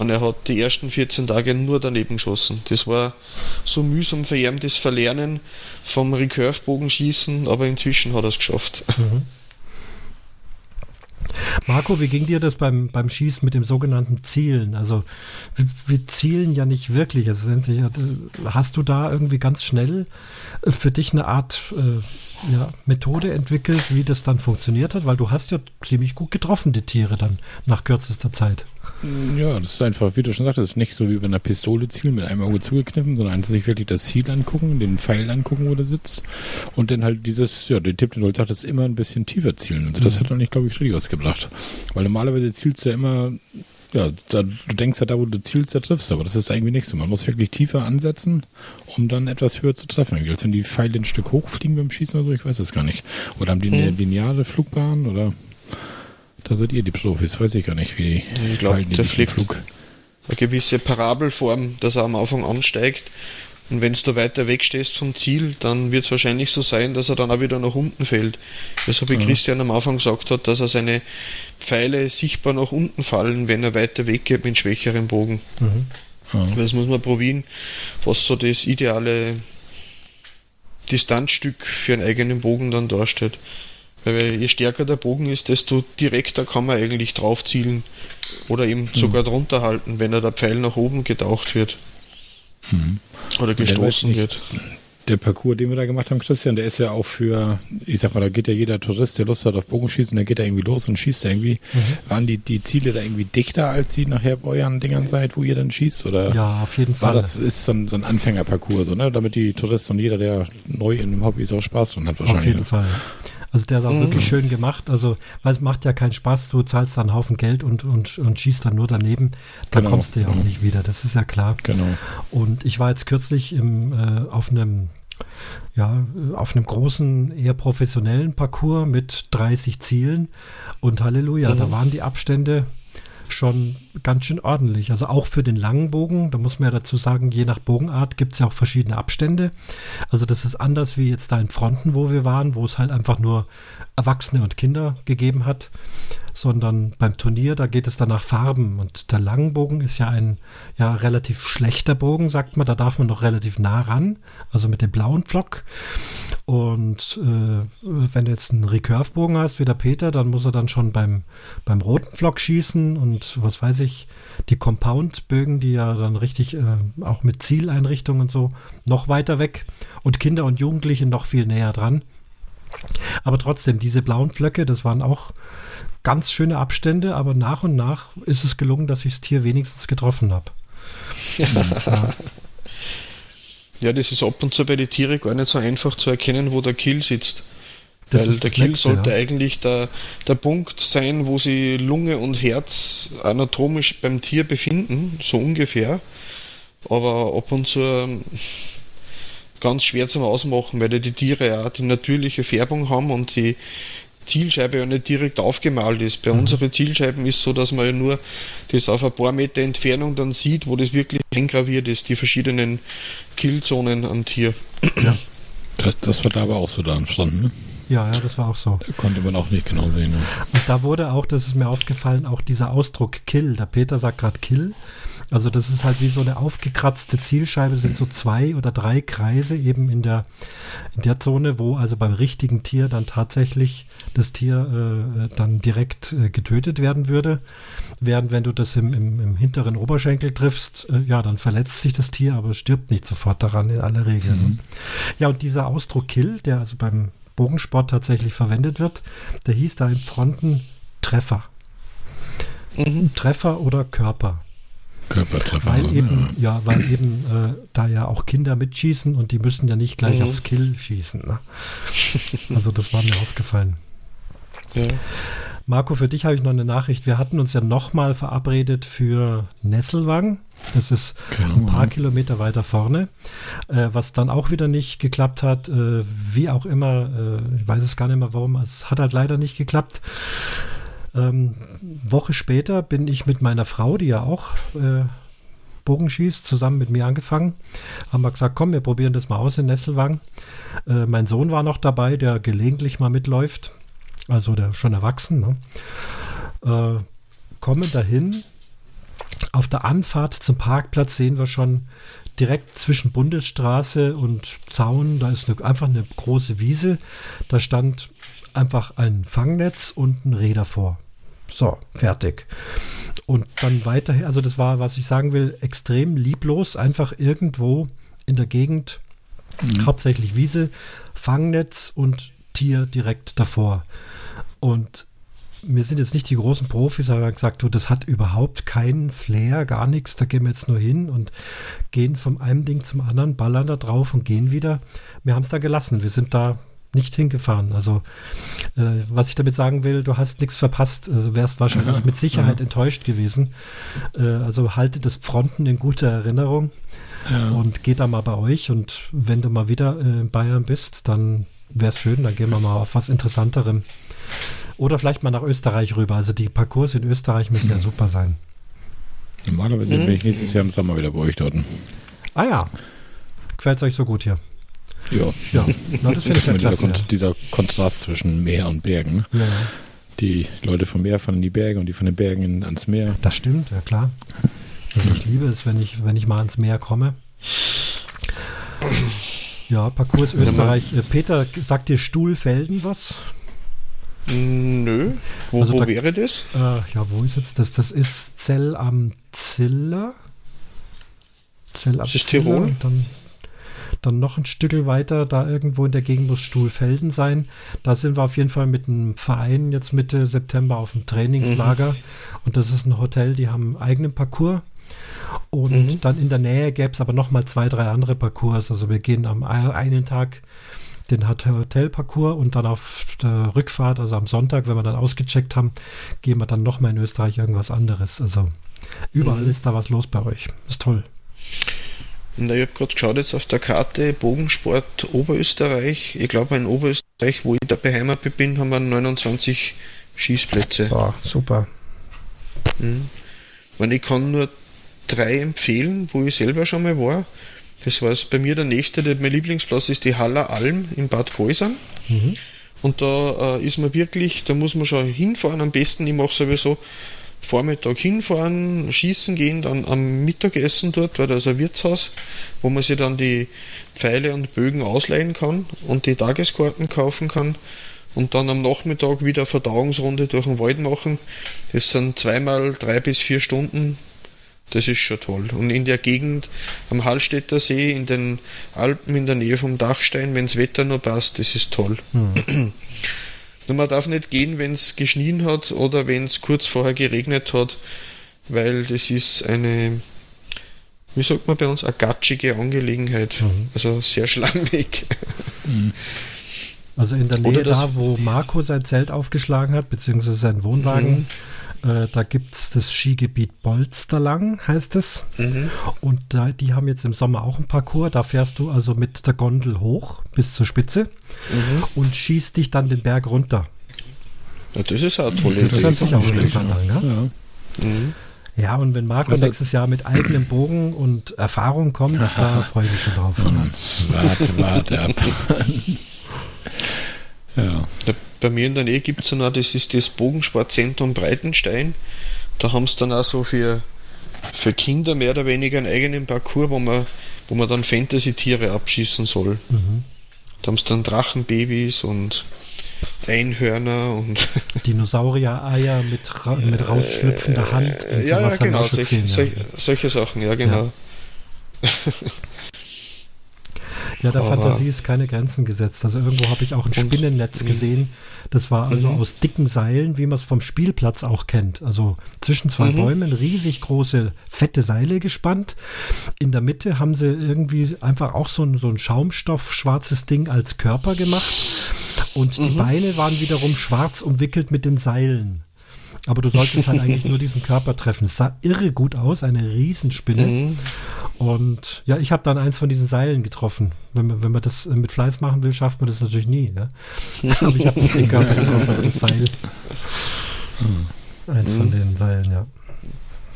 Und er hat die ersten 14 Tage nur daneben geschossen. Das war so mühsam das Verlernen vom Recurve-Bogenschießen, aber inzwischen hat er es geschafft. Mhm.
Marco, wie ging dir das beim, beim Schießen mit dem sogenannten Zielen? Also wir, wir zielen ja nicht wirklich. Also hast du da irgendwie ganz schnell äh, für dich eine Art äh, ja, Methode entwickelt, wie das dann funktioniert hat? Weil du hast ja ziemlich gut getroffen, die Tiere dann nach kürzester Zeit.
Ja, das ist einfach, wie du schon sagtest, nicht so wie bei einer Pistole zielen mit einem Auge zugekniffen, sondern sich wirklich das Ziel angucken, den Pfeil angucken, wo der sitzt und dann halt dieses, ja, den Tipp, den du sagtest, immer ein bisschen tiefer zielen. Also das mhm. hat dann nicht, glaube ich, richtig was gebracht. Weil normalerweise zielst du ja immer, ja, da, du denkst ja da, wo du zielst, da triffst du, aber das ist irgendwie nicht so. Man muss wirklich tiefer ansetzen, um dann etwas höher zu treffen. Als wenn die Pfeile ein Stück hochfliegen beim Schießen oder so, ich weiß es gar nicht. Oder haben die eine mhm. lineare Flugbahn oder da seid ihr die Profis, weiß ich gar nicht, wie
ich glaub, der fliegt Flug. Eine gewisse Parabelform, dass er am Anfang ansteigt. Und wenn du weiter weg stehst vom Ziel, dann wird es wahrscheinlich so sein, dass er dann auch wieder nach unten fällt. Ich ja. Christian am Anfang gesagt hat, dass er seine Pfeile sichtbar nach unten fallen, wenn er weiter weggeht mit schwächerem Bogen. Mhm. Ja. Das muss man probieren, was so das ideale Distanzstück für einen eigenen Bogen dann darstellt. Weil je stärker der Bogen ist, desto direkter kann man eigentlich drauf zielen oder eben mhm. sogar drunter halten, wenn er der Pfeil nach oben getaucht wird. Mhm. Oder gestoßen wird.
Der Parcours, den wir da gemacht haben, Christian, der ist ja auch für, ich sag mal, da geht ja jeder Tourist, der Lust hat auf Bogenschießen, der geht da irgendwie los und schießt da irgendwie. Mhm. Waren die, die Ziele da irgendwie dichter, als sie nachher bei euren Dingern seid, wo ihr dann schießt? Oder
ja, auf jeden Fall.
War das ist so ein, so ein Anfängerparcours, so, ne? Damit die Touristen und jeder, der neu in dem Hobby ist, auch Spaß dran hat wahrscheinlich.
Auf jeden ne? Fall. Also der ist auch mhm. wirklich schön gemacht. Also, weil es macht ja keinen Spaß, du zahlst dann einen Haufen Geld und, und, und schießt dann nur daneben. Da genau. kommst du ja auch mhm. nicht wieder, das ist ja klar.
Genau.
Und ich war jetzt kürzlich im, äh, auf einem ja, auf einem großen, eher professionellen Parcours mit 30 Zielen. Und Halleluja, mhm. da waren die Abstände schon ganz schön ordentlich. Also auch für den langen Bogen, da muss man ja dazu sagen, je nach Bogenart gibt es ja auch verschiedene Abstände. Also das ist anders wie jetzt da in Fronten, wo wir waren, wo es halt einfach nur Erwachsene und Kinder gegeben hat, sondern beim Turnier, da geht es dann nach Farben. Und der Langbogen ist ja ein ja, relativ schlechter Bogen, sagt man. Da darf man noch relativ nah ran, also mit dem blauen Pflock. Und äh, wenn du jetzt einen Recurve-Bogen hast, wie der Peter, dann muss er dann schon beim, beim roten Pflock schießen und was weiß ich, die Compound-Bögen, die ja dann richtig äh, auch mit Zieleinrichtungen und so noch weiter weg und Kinder und Jugendliche noch viel näher dran. Aber trotzdem, diese blauen Flöcke, das waren auch ganz schöne Abstände, aber nach und nach ist es gelungen, dass ich das Tier wenigstens getroffen habe.
Ja. ja. das ist ab und zu bei den Tieren gar nicht so einfach zu erkennen, wo der Kill sitzt. Das Weil der Kill nächste, sollte ja. eigentlich der, der Punkt sein, wo sie Lunge und Herz anatomisch beim Tier befinden, so ungefähr. Aber ab und zu ganz schwer zum Ausmachen, weil die Tiere ja die natürliche Färbung haben und die Zielscheibe ja nicht direkt aufgemalt ist. Bei mhm. unseren Zielscheiben ist es so, dass man ja nur das auf ein paar Meter Entfernung dann sieht, wo das wirklich eingraviert ist, die verschiedenen Killzonen am Tier.
Ja. Das, das war da aber auch so da entstanden, ne?
Ja, ja, das war auch so.
Da konnte man auch nicht genau sehen. Ne?
Und da wurde auch, das ist mir aufgefallen, auch dieser Ausdruck Kill. Der Peter sagt gerade Kill. Also das ist halt wie so eine aufgekratzte Zielscheibe, sind so zwei oder drei Kreise eben in der, in der Zone, wo also beim richtigen Tier dann tatsächlich das Tier äh, dann direkt äh, getötet werden würde. Während wenn du das im, im, im hinteren Oberschenkel triffst, äh, ja, dann verletzt sich das Tier, aber es stirbt nicht sofort daran in aller Regel. Mhm. Ja, und dieser Ausdruck Kill, der also beim Bogensport tatsächlich verwendet wird, der hieß da im Fronten Treffer. Mhm. Treffer oder Körper.
Körpertreffer.
Weil eben, ja. ja weil eben äh, da ja auch Kinder mitschießen und die müssen ja nicht gleich mhm. aufs Kill schießen. Ne? Also das war mir aufgefallen. Ja. Marco, für dich habe ich noch eine Nachricht. Wir hatten uns ja nochmal verabredet für Nesselwang. Das ist genau. ein paar Kilometer weiter vorne. Äh, was dann auch wieder nicht geklappt hat. Äh, wie auch immer, äh, ich weiß es gar nicht mehr warum. Es hat halt leider nicht geklappt. Ähm, Woche später bin ich mit meiner Frau, die ja auch äh, Bogenschießt, zusammen mit mir angefangen. Haben wir gesagt, komm, wir probieren das mal aus in Nesselwang. Äh, mein Sohn war noch dabei, der gelegentlich mal mitläuft. Also der schon erwachsen. Ne? Äh, kommen dahin. Auf der Anfahrt zum Parkplatz sehen wir schon direkt zwischen Bundesstraße und Zaun, da ist eine, einfach eine große Wiese. Da stand einfach ein Fangnetz und ein Räder vor. So, fertig. Und dann weiter, also das war, was ich sagen will, extrem lieblos, einfach irgendwo in der Gegend, mhm. hauptsächlich Wiese, Fangnetz und Tier direkt davor. Und wir sind jetzt nicht die großen Profis, aber gesagt, du, das hat überhaupt keinen Flair, gar nichts. Da gehen wir jetzt nur hin und gehen vom einen Ding zum anderen, ballern da drauf und gehen wieder. Wir haben es da gelassen. Wir sind da nicht hingefahren. Also, äh, was ich damit sagen will, du hast nichts verpasst. Also wärst wahrscheinlich ja, mit Sicherheit ja. enttäuscht gewesen. Äh, also halte das Fronten in guter Erinnerung ja. und geh da mal bei euch. Und wenn du mal wieder äh, in Bayern bist, dann wäre es schön, dann gehen wir mal auf was Interessanterem. Oder vielleicht mal nach Österreich rüber. Also die Parcours in Österreich müssen ja super sein.
Normalerweise mhm. bin ich nächstes Jahr im Sommer wieder bei euch dort.
Ah ja. Gefällt es euch so gut hier?
Ja. ja. Na, das, das ist immer dieser, Kon ja. dieser, Kontrast zwischen Meer und Bergen. Ja. Die Leute vom Meer fahren in die Berge und die von den Bergen ans Meer.
Das stimmt, ja klar. Also ich liebe es, wenn ich, wenn ich mal ans Meer komme. Ja, Parcours Österreich. Äh, Peter, sagt dir Stuhlfelden was?
Nö. Wo, also wo da, wäre das?
Äh, ja, wo ist jetzt das? Das ist Zell am Ziller.
Zell am das ist Ziller. Tirol.
Dann dann noch ein Stück weiter, da irgendwo in der Gegend muss Stuhlfelden sein. Da sind wir auf jeden Fall mit einem Verein jetzt Mitte September auf dem Trainingslager. Mhm. Und das ist ein Hotel, die haben einen eigenen Parcours. Und mhm. dann in der Nähe gäbe es aber noch mal zwei, drei andere Parcours. Also wir gehen am einen Tag den Hotelparcours und dann auf der Rückfahrt, also am Sonntag, wenn wir dann ausgecheckt haben, gehen wir dann noch mal in Österreich irgendwas anderes. Also überall mhm. ist da was los bei euch. Ist toll.
Na, ich habe gerade geschaut jetzt auf der Karte, Bogensport Oberösterreich. Ich glaube, in Oberösterreich, wo ich da beheimatet bin, haben wir 29 Schießplätze.
Boah, super.
Mhm. Und ich kann nur drei empfehlen, wo ich selber schon mal war. Das war bei mir der nächste, der, mein Lieblingsplatz ist die Haller Alm in Bad Gäusern. Mhm. Und da äh, ist man wirklich, da muss man schon hinfahren. Am besten, ich mache sowieso Vormittag hinfahren, schießen gehen, dann am Mittagessen dort, weil da ist ein Wirtshaus, wo man sich dann die Pfeile und Bögen ausleihen kann und die Tageskarten kaufen kann und dann am Nachmittag wieder Verdauungsrunde durch den Wald machen. Das sind zweimal drei bis vier Stunden. Das ist schon toll. Und in der Gegend am Hallstätter See, in den Alpen in der Nähe vom Dachstein, wenn das Wetter nur passt, das ist toll. Mhm. Nur man darf nicht gehen, wenn es geschnien hat oder wenn es kurz vorher geregnet hat, weil das ist eine, wie sagt man bei uns, eine gatschige Angelegenheit. Mhm. Also sehr schlammig.
Mhm. Also in der Nähe da, wo Marco sein Zelt aufgeschlagen hat, beziehungsweise seinen Wohnwagen, mhm. Äh, da gibt es das Skigebiet Bolsterlang, heißt es. Mhm. Und da, die haben jetzt im Sommer auch ein Parcours. Da fährst du also mit der Gondel hoch bis zur Spitze mhm. und schießt dich dann den Berg runter.
Ja, das ist auch toll. Das
kann sich auch an, ja. ja. Mhm. Ja, und wenn Marco also, nächstes Jahr mit eigenem Bogen und Erfahrung kommt, da freue ich mich schon drauf.
Warte, warte ab.
Ja. Bei mir in der Nähe gibt es noch, das ist das Bogensportzentrum Breitenstein. Da haben sie dann auch so für, für Kinder mehr oder weniger einen eigenen Parcours, wo man, wo man dann Fantasy-Tiere abschießen soll. Mhm. Da haben sie dann Drachenbabys und Einhörner und
Dinosaurier-Eier mit, ra mit rausschlüpfender Hand.
Und ja, ja, genau, solche, solche, solche Sachen, ja, genau. Ja.
Ja, der Aber Fantasie ist keine Grenzen gesetzt. Also irgendwo habe ich auch ein Spinnennetz gesehen. Das war also mhm. aus dicken Seilen, wie man es vom Spielplatz auch kennt. Also zwischen zwei mhm. Bäumen riesig große, fette Seile gespannt. In der Mitte haben sie irgendwie einfach auch so ein, so ein Schaumstoff, schwarzes Ding als Körper gemacht. Und die mhm. Beine waren wiederum schwarz umwickelt mit den Seilen. Aber du solltest halt eigentlich nur diesen Körper treffen. Es sah irre gut aus, eine Riesenspinne. Mhm. Und ja, ich habe dann eins von diesen Seilen getroffen. Wenn man, wenn man das mit Fleiß machen will, schafft man das natürlich nie. Ne? Aber ich habe nicht den Körper getroffen, aber das Seil. Hm. Eins mhm. von den Seilen, ja.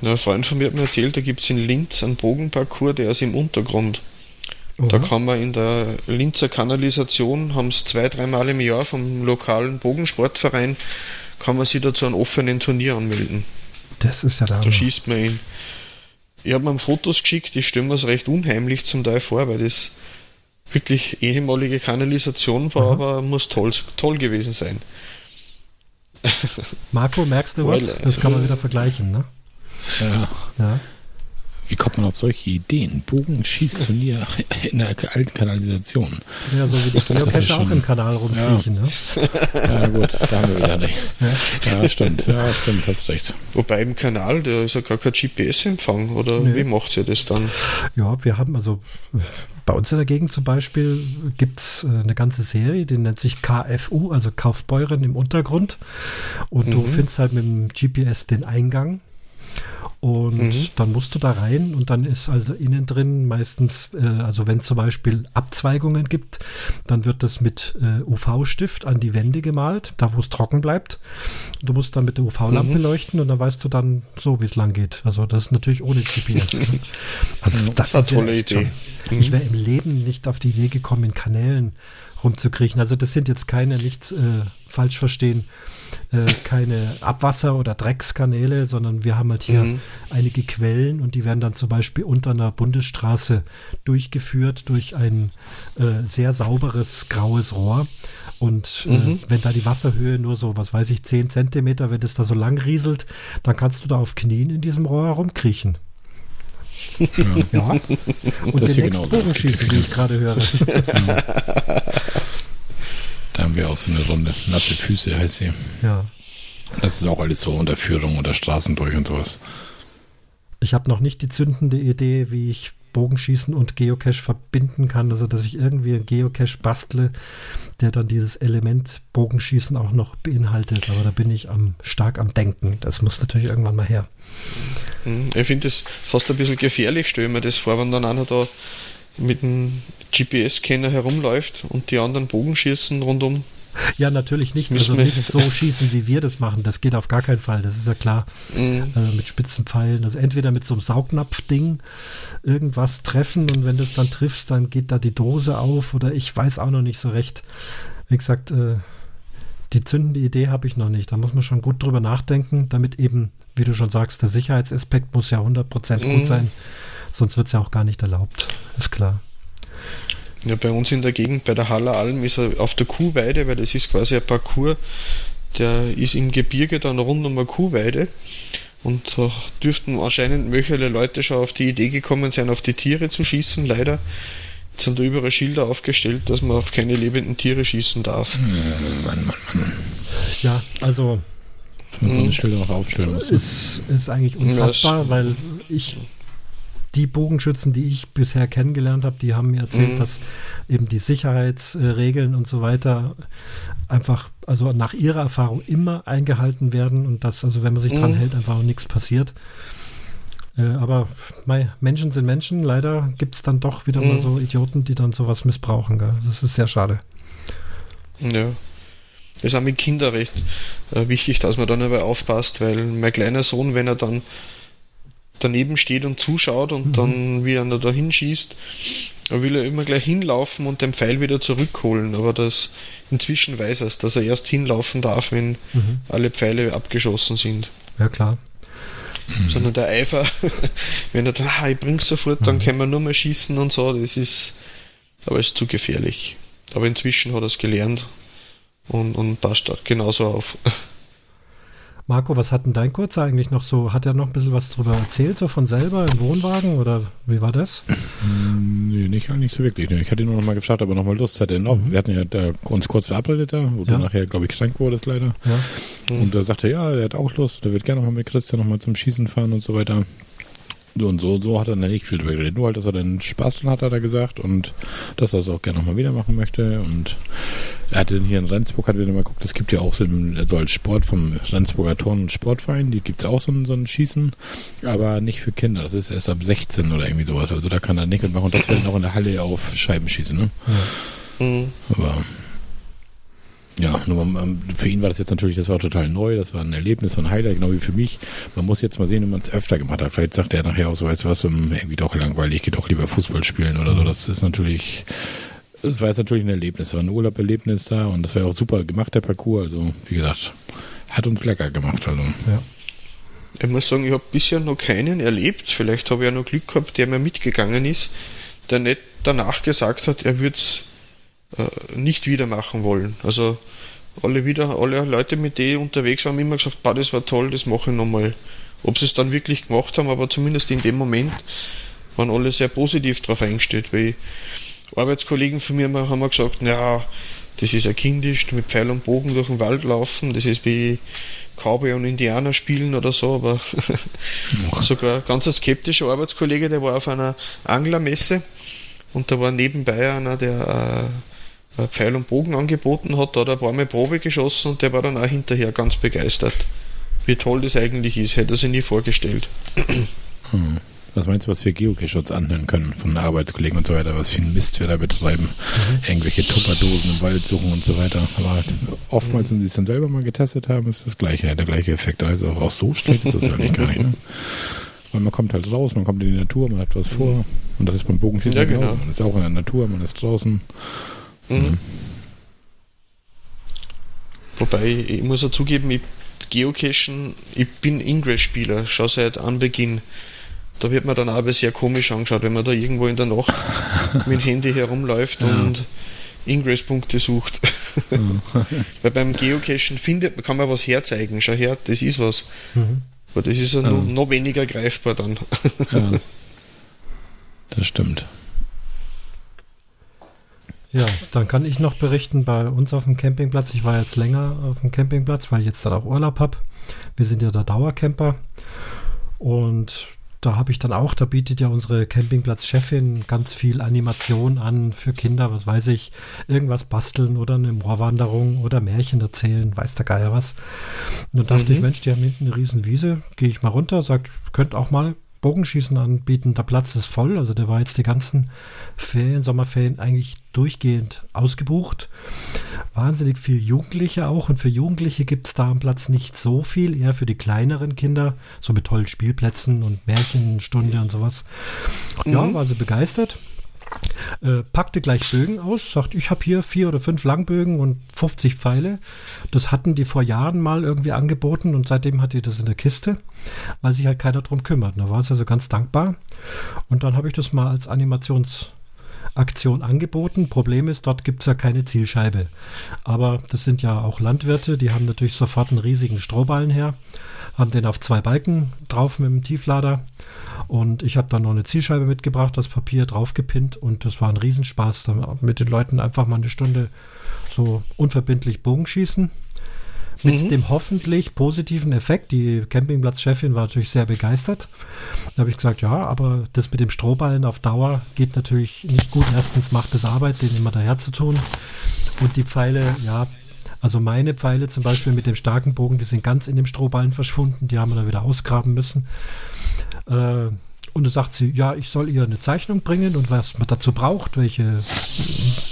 ja. Ein Freund von mir hat mir erzählt, da gibt es in Linz einen Bogenparcours, der ist im Untergrund. Oha. Da kann man in der Linzer Kanalisation, haben es zwei, dreimal im Jahr vom lokalen Bogensportverein, kann man sich da zu einem offenen Turnier anmelden.
Das ist ja da.
Da schießt man ihn. Ich habe mir Fotos geschickt, ich stelle mir es recht unheimlich zum Teil vor, weil das wirklich ehemalige Kanalisation war, mhm. aber muss toll, toll gewesen sein.
Marco, merkst du was? Das kann man wieder vergleichen, ne?
Ja. ja. Wie kommt man auf solche Ideen? Bogenschießturnier in der alten Kanalisation.
Ja, so wie die Geocache auch im Kanal rumkriechen. Ja. Ne?
ja, gut, da haben wir wieder nicht. Ja. ja, stimmt, ja, stimmt, hast recht.
Wobei im Kanal, da ist ja gar kein GPS-Empfang, oder nee. wie macht ihr das dann?
Ja, wir haben also bei uns in der Gegend zum Beispiel gibt es äh, eine ganze Serie, die nennt sich KFU, also Kaufbeuren im Untergrund. Und mhm. du findest halt mit dem GPS den Eingang und mhm. dann musst du da rein und dann ist also innen drin meistens, äh, also wenn es zum Beispiel Abzweigungen gibt, dann wird das mit äh, UV-Stift an die Wände gemalt, da wo es trocken bleibt. Du musst dann mit der UV-Lampe mhm. leuchten und dann weißt du dann so, wie es lang geht. Also das ist natürlich ohne GPS. also, das, das ist eine tolle Idee. Mhm. Ich wäre im Leben nicht auf die Idee gekommen, in Kanälen rumzukriechen. Also das sind jetzt keine, nicht äh, falsch verstehen, äh, keine Abwasser- oder Dreckskanäle, sondern wir haben halt hier mhm. einige Quellen und die werden dann zum Beispiel unter einer Bundesstraße durchgeführt durch ein äh, sehr sauberes graues Rohr. Und äh, mhm. wenn da die Wasserhöhe nur so, was weiß ich, 10 Zentimeter, wenn es da so lang rieselt, dann kannst du da auf Knien in diesem Rohr herumkriechen. Ja. ja. Und das demnächst genau Bogenschießen, wie ich gerade höre.
Da haben wir auch so eine Runde. Nasse Füße heißt sie.
Ja.
Das ist auch alles so unter Führung unter Straßen durch und sowas.
Ich habe noch nicht die zündende Idee, wie ich Bogenschießen und Geocache verbinden kann, also dass ich irgendwie einen Geocache bastle, der dann dieses Element Bogenschießen auch noch beinhaltet. Aber da bin ich am, stark am Denken. Das muss natürlich irgendwann mal her.
Hm, ich finde das fast ein bisschen gefährlich, stelle mir das vor, wenn dann einer da mit einem GPS-Scanner herumläuft und die anderen Bogenschießen rundum.
Ja, natürlich nicht. Also nicht so schießen, wie wir das machen. Das geht auf gar keinen Fall. Das ist ja klar. Mhm. Also mit spitzen Pfeilen. Also entweder mit so einem Saugnapf-Ding irgendwas treffen und wenn du es dann triffst, dann geht da die Dose auf oder ich weiß auch noch nicht so recht. Wie gesagt, äh, die zündende Idee habe ich noch nicht. Da muss man schon gut drüber nachdenken, damit eben, wie du schon sagst, der Sicherheitsaspekt muss ja 100% mhm. gut sein. Sonst wird es ja auch gar nicht erlaubt. Ist klar.
Ja, bei uns in der Gegend, bei der Haller Alm, ist er auf der Kuhweide, weil das ist quasi ein Parcours, der ist im Gebirge dann rund um eine Kuhweide. Und da dürften anscheinend mögliche Leute schon auf die Idee gekommen sein, auf die Tiere zu schießen. Leider Jetzt sind da überall Schilder aufgestellt, dass man auf keine lebenden Tiere schießen darf. Mann, Mann,
Mann. Ja, also.
Wenn man so eine Schilder auch aufstellen muss.
Ist, ist eigentlich unfassbar, weil ich die Bogenschützen, die ich bisher kennengelernt habe, die haben mir erzählt, mhm. dass eben die Sicherheitsregeln und so weiter einfach, also nach ihrer Erfahrung immer eingehalten werden und dass, also wenn man sich mhm. dran hält, einfach auch nichts passiert. Äh, aber mei, Menschen sind Menschen. Leider gibt es dann doch wieder mhm. mal so Idioten, die dann sowas missbrauchen. Gell? Das ist sehr schade.
Ja. Das ist auch mit Kinderrecht äh, wichtig, dass man dann aber aufpasst, weil mein kleiner Sohn, wenn er dann daneben steht und zuschaut und mhm. dann, wie er da hinschießt, will er immer gleich hinlaufen und den Pfeil wieder zurückholen. Aber das inzwischen weiß er dass er erst hinlaufen darf, wenn mhm. alle Pfeile abgeschossen sind.
Ja, klar.
Mhm. Sondern der Eifer, wenn er dann, ah, ich bring's sofort, mhm. dann können wir nur mehr schießen und so, das ist, aber ist zu gefährlich. Aber inzwischen hat er es gelernt und, und passt genauso auf.
Marco, was hat denn dein Kurzer eigentlich noch so? Hat er noch ein bisschen was darüber erzählt, so von selber im Wohnwagen oder wie war das?
Nee, nicht, nicht so wirklich. Ich hatte ihn nur noch mal gefragt, ob er noch mal Lust hatte. Noch. Mhm. Wir hatten ja da uns kurz verabredet da, wo ja. du nachher, glaube ich, krank wurdest leider. Ja. Und da sagte er, ja, er hat auch Lust, der wird gerne noch mal mit Christian noch mal zum Schießen fahren und so weiter. Und so, so hat er dann nicht viel drüber geredet. Nur halt, dass er dann Spaß dran hat, hat er gesagt. Und dass er es auch gerne nochmal wieder machen möchte. Und er hatte hier in Rendsburg, hat wieder mal geguckt, es gibt ja auch so, so als Sport vom Rendsburger Turn- und Sportverein, die gibt es auch so ein, so ein Schießen, aber nicht für Kinder. Das ist erst ab 16 oder irgendwie sowas. Also da kann er nicht mitmachen. Und das wird auch in der Halle auf Scheiben schießen, ne? Mhm. Aber ja, nur für ihn war das jetzt natürlich, das war total neu, das war ein Erlebnis, ein Highlight, genau wie für mich. Man muss jetzt mal sehen, wenn man es öfter gemacht hat. Vielleicht sagt er nachher auch so, weißt du was, irgendwie doch langweilig, ich gehe doch lieber Fußball spielen oder so. Das ist natürlich, das war jetzt natürlich ein Erlebnis, das war ein Urlauberlebnis da und das war auch super gemacht, der Parcours. Also, wie gesagt, hat uns lecker gemacht. Also. Ja.
Ich muss sagen, ich habe bisher noch keinen erlebt. Vielleicht habe ich ja noch Glück gehabt, der mir mitgegangen ist, der nicht danach gesagt hat, er würde es äh, nicht wieder machen wollen. Also alle wieder, alle Leute, mit denen unterwegs waren, haben immer gesagt, das war toll, das mache ich nochmal. Ob sie es dann wirklich gemacht haben, aber zumindest in dem Moment waren alle sehr positiv darauf eingestellt, weil Arbeitskollegen von mir haben mir gesagt, ja, das ist ja kindisch, mit Pfeil und Bogen durch den Wald laufen, das ist wie Cowboy und Indianer spielen oder so, aber sogar ganz ein skeptischer Arbeitskollege, der war auf einer Anglermesse und da war nebenbei einer, der äh, Pfeil und Bogen angeboten hat, da hat er ein paar Mal Probe geschossen und der war dann auch hinterher ganz begeistert. Wie toll das eigentlich ist, hätte er sich nie vorgestellt.
Hm. Was meinst du, was wir Geocache uns anhören können von Arbeitskollegen und so weiter, was für ein Mist wir da betreiben? Mhm. Irgendwelche Tupperdosen im Wald suchen und so weiter. Aber oftmals, wenn sie es dann selber mal getestet haben, ist das gleiche, der gleiche Effekt. Also auch so schlecht ist das eigentlich gar nicht. Ne? Weil man kommt halt raus, man kommt in die Natur, man hat was vor. Und das ist beim Bogenschießen ja, genau. Man ist auch in der Natur, man ist draußen. Mhm.
Wobei, ich muss ja zugeben, ich Geocachen, ich bin Ingress-Spieler, schon seit Anbeginn. Da wird man dann aber sehr komisch angeschaut, wenn man da irgendwo in der Nacht mit dem Handy herumläuft ja. und Ingress-Punkte sucht. Mhm. Weil beim Geocachen findet, kann man was herzeigen. Schau her, das ist was. Mhm. Aber das ist ja, ja. Noch, noch, weniger greifbar dann. ja.
Das stimmt.
Ja, dann kann ich noch berichten bei uns auf dem Campingplatz. Ich war jetzt länger auf dem Campingplatz, weil ich jetzt dann auch Urlaub habe. Wir sind ja der Dauercamper. Und da habe ich dann auch, da bietet ja unsere Campingplatz-Chefin ganz viel Animation an für Kinder, was weiß ich, irgendwas basteln oder eine Moorwanderung oder Märchen erzählen, weiß der Geier was. Und dann dachte mhm. ich, Mensch, die haben hinten eine riesen Wiese, gehe ich mal runter, sag, könnt auch mal Bogenschießen anbieten. Der Platz ist voll. Also der war jetzt die ganzen Ferien, Sommerferien eigentlich durchgehend ausgebucht. Wahnsinnig viel Jugendliche auch. Und für Jugendliche gibt es da am Platz nicht so viel. Eher für die kleineren Kinder. So mit tollen Spielplätzen und Märchenstunde und sowas. Ja, mhm. war sie begeistert. Äh, packte gleich Bögen aus, sagt, ich habe hier vier oder fünf Langbögen und 50 Pfeile. Das hatten die vor Jahren mal irgendwie angeboten und seitdem hat die das in der Kiste, weil sich halt keiner drum kümmert. Da war es also ganz dankbar. Und dann habe ich das mal als Animations- Aktion angeboten. Problem ist, dort gibt es ja keine Zielscheibe. Aber das sind ja auch Landwirte, die haben natürlich sofort einen riesigen Strohballen her, haben den auf zwei Balken drauf mit dem Tieflader. Und ich habe dann noch eine Zielscheibe mitgebracht, das Papier draufgepinnt und das war ein Riesenspaß, mit den Leuten einfach mal eine Stunde so unverbindlich Bogenschießen mit mhm. dem hoffentlich positiven Effekt. Die Campingplatzchefin war natürlich sehr begeistert. Da habe ich gesagt, ja, aber das mit dem Strohballen auf Dauer geht natürlich nicht gut. Erstens macht es Arbeit, den immer daher zu tun. Und die Pfeile, ja, also meine Pfeile zum Beispiel mit dem starken Bogen, die sind ganz in dem Strohballen verschwunden. Die haben wir dann wieder ausgraben müssen. Äh, und dann sagt sie, ja, ich soll ihr eine Zeichnung bringen und was man dazu braucht, welche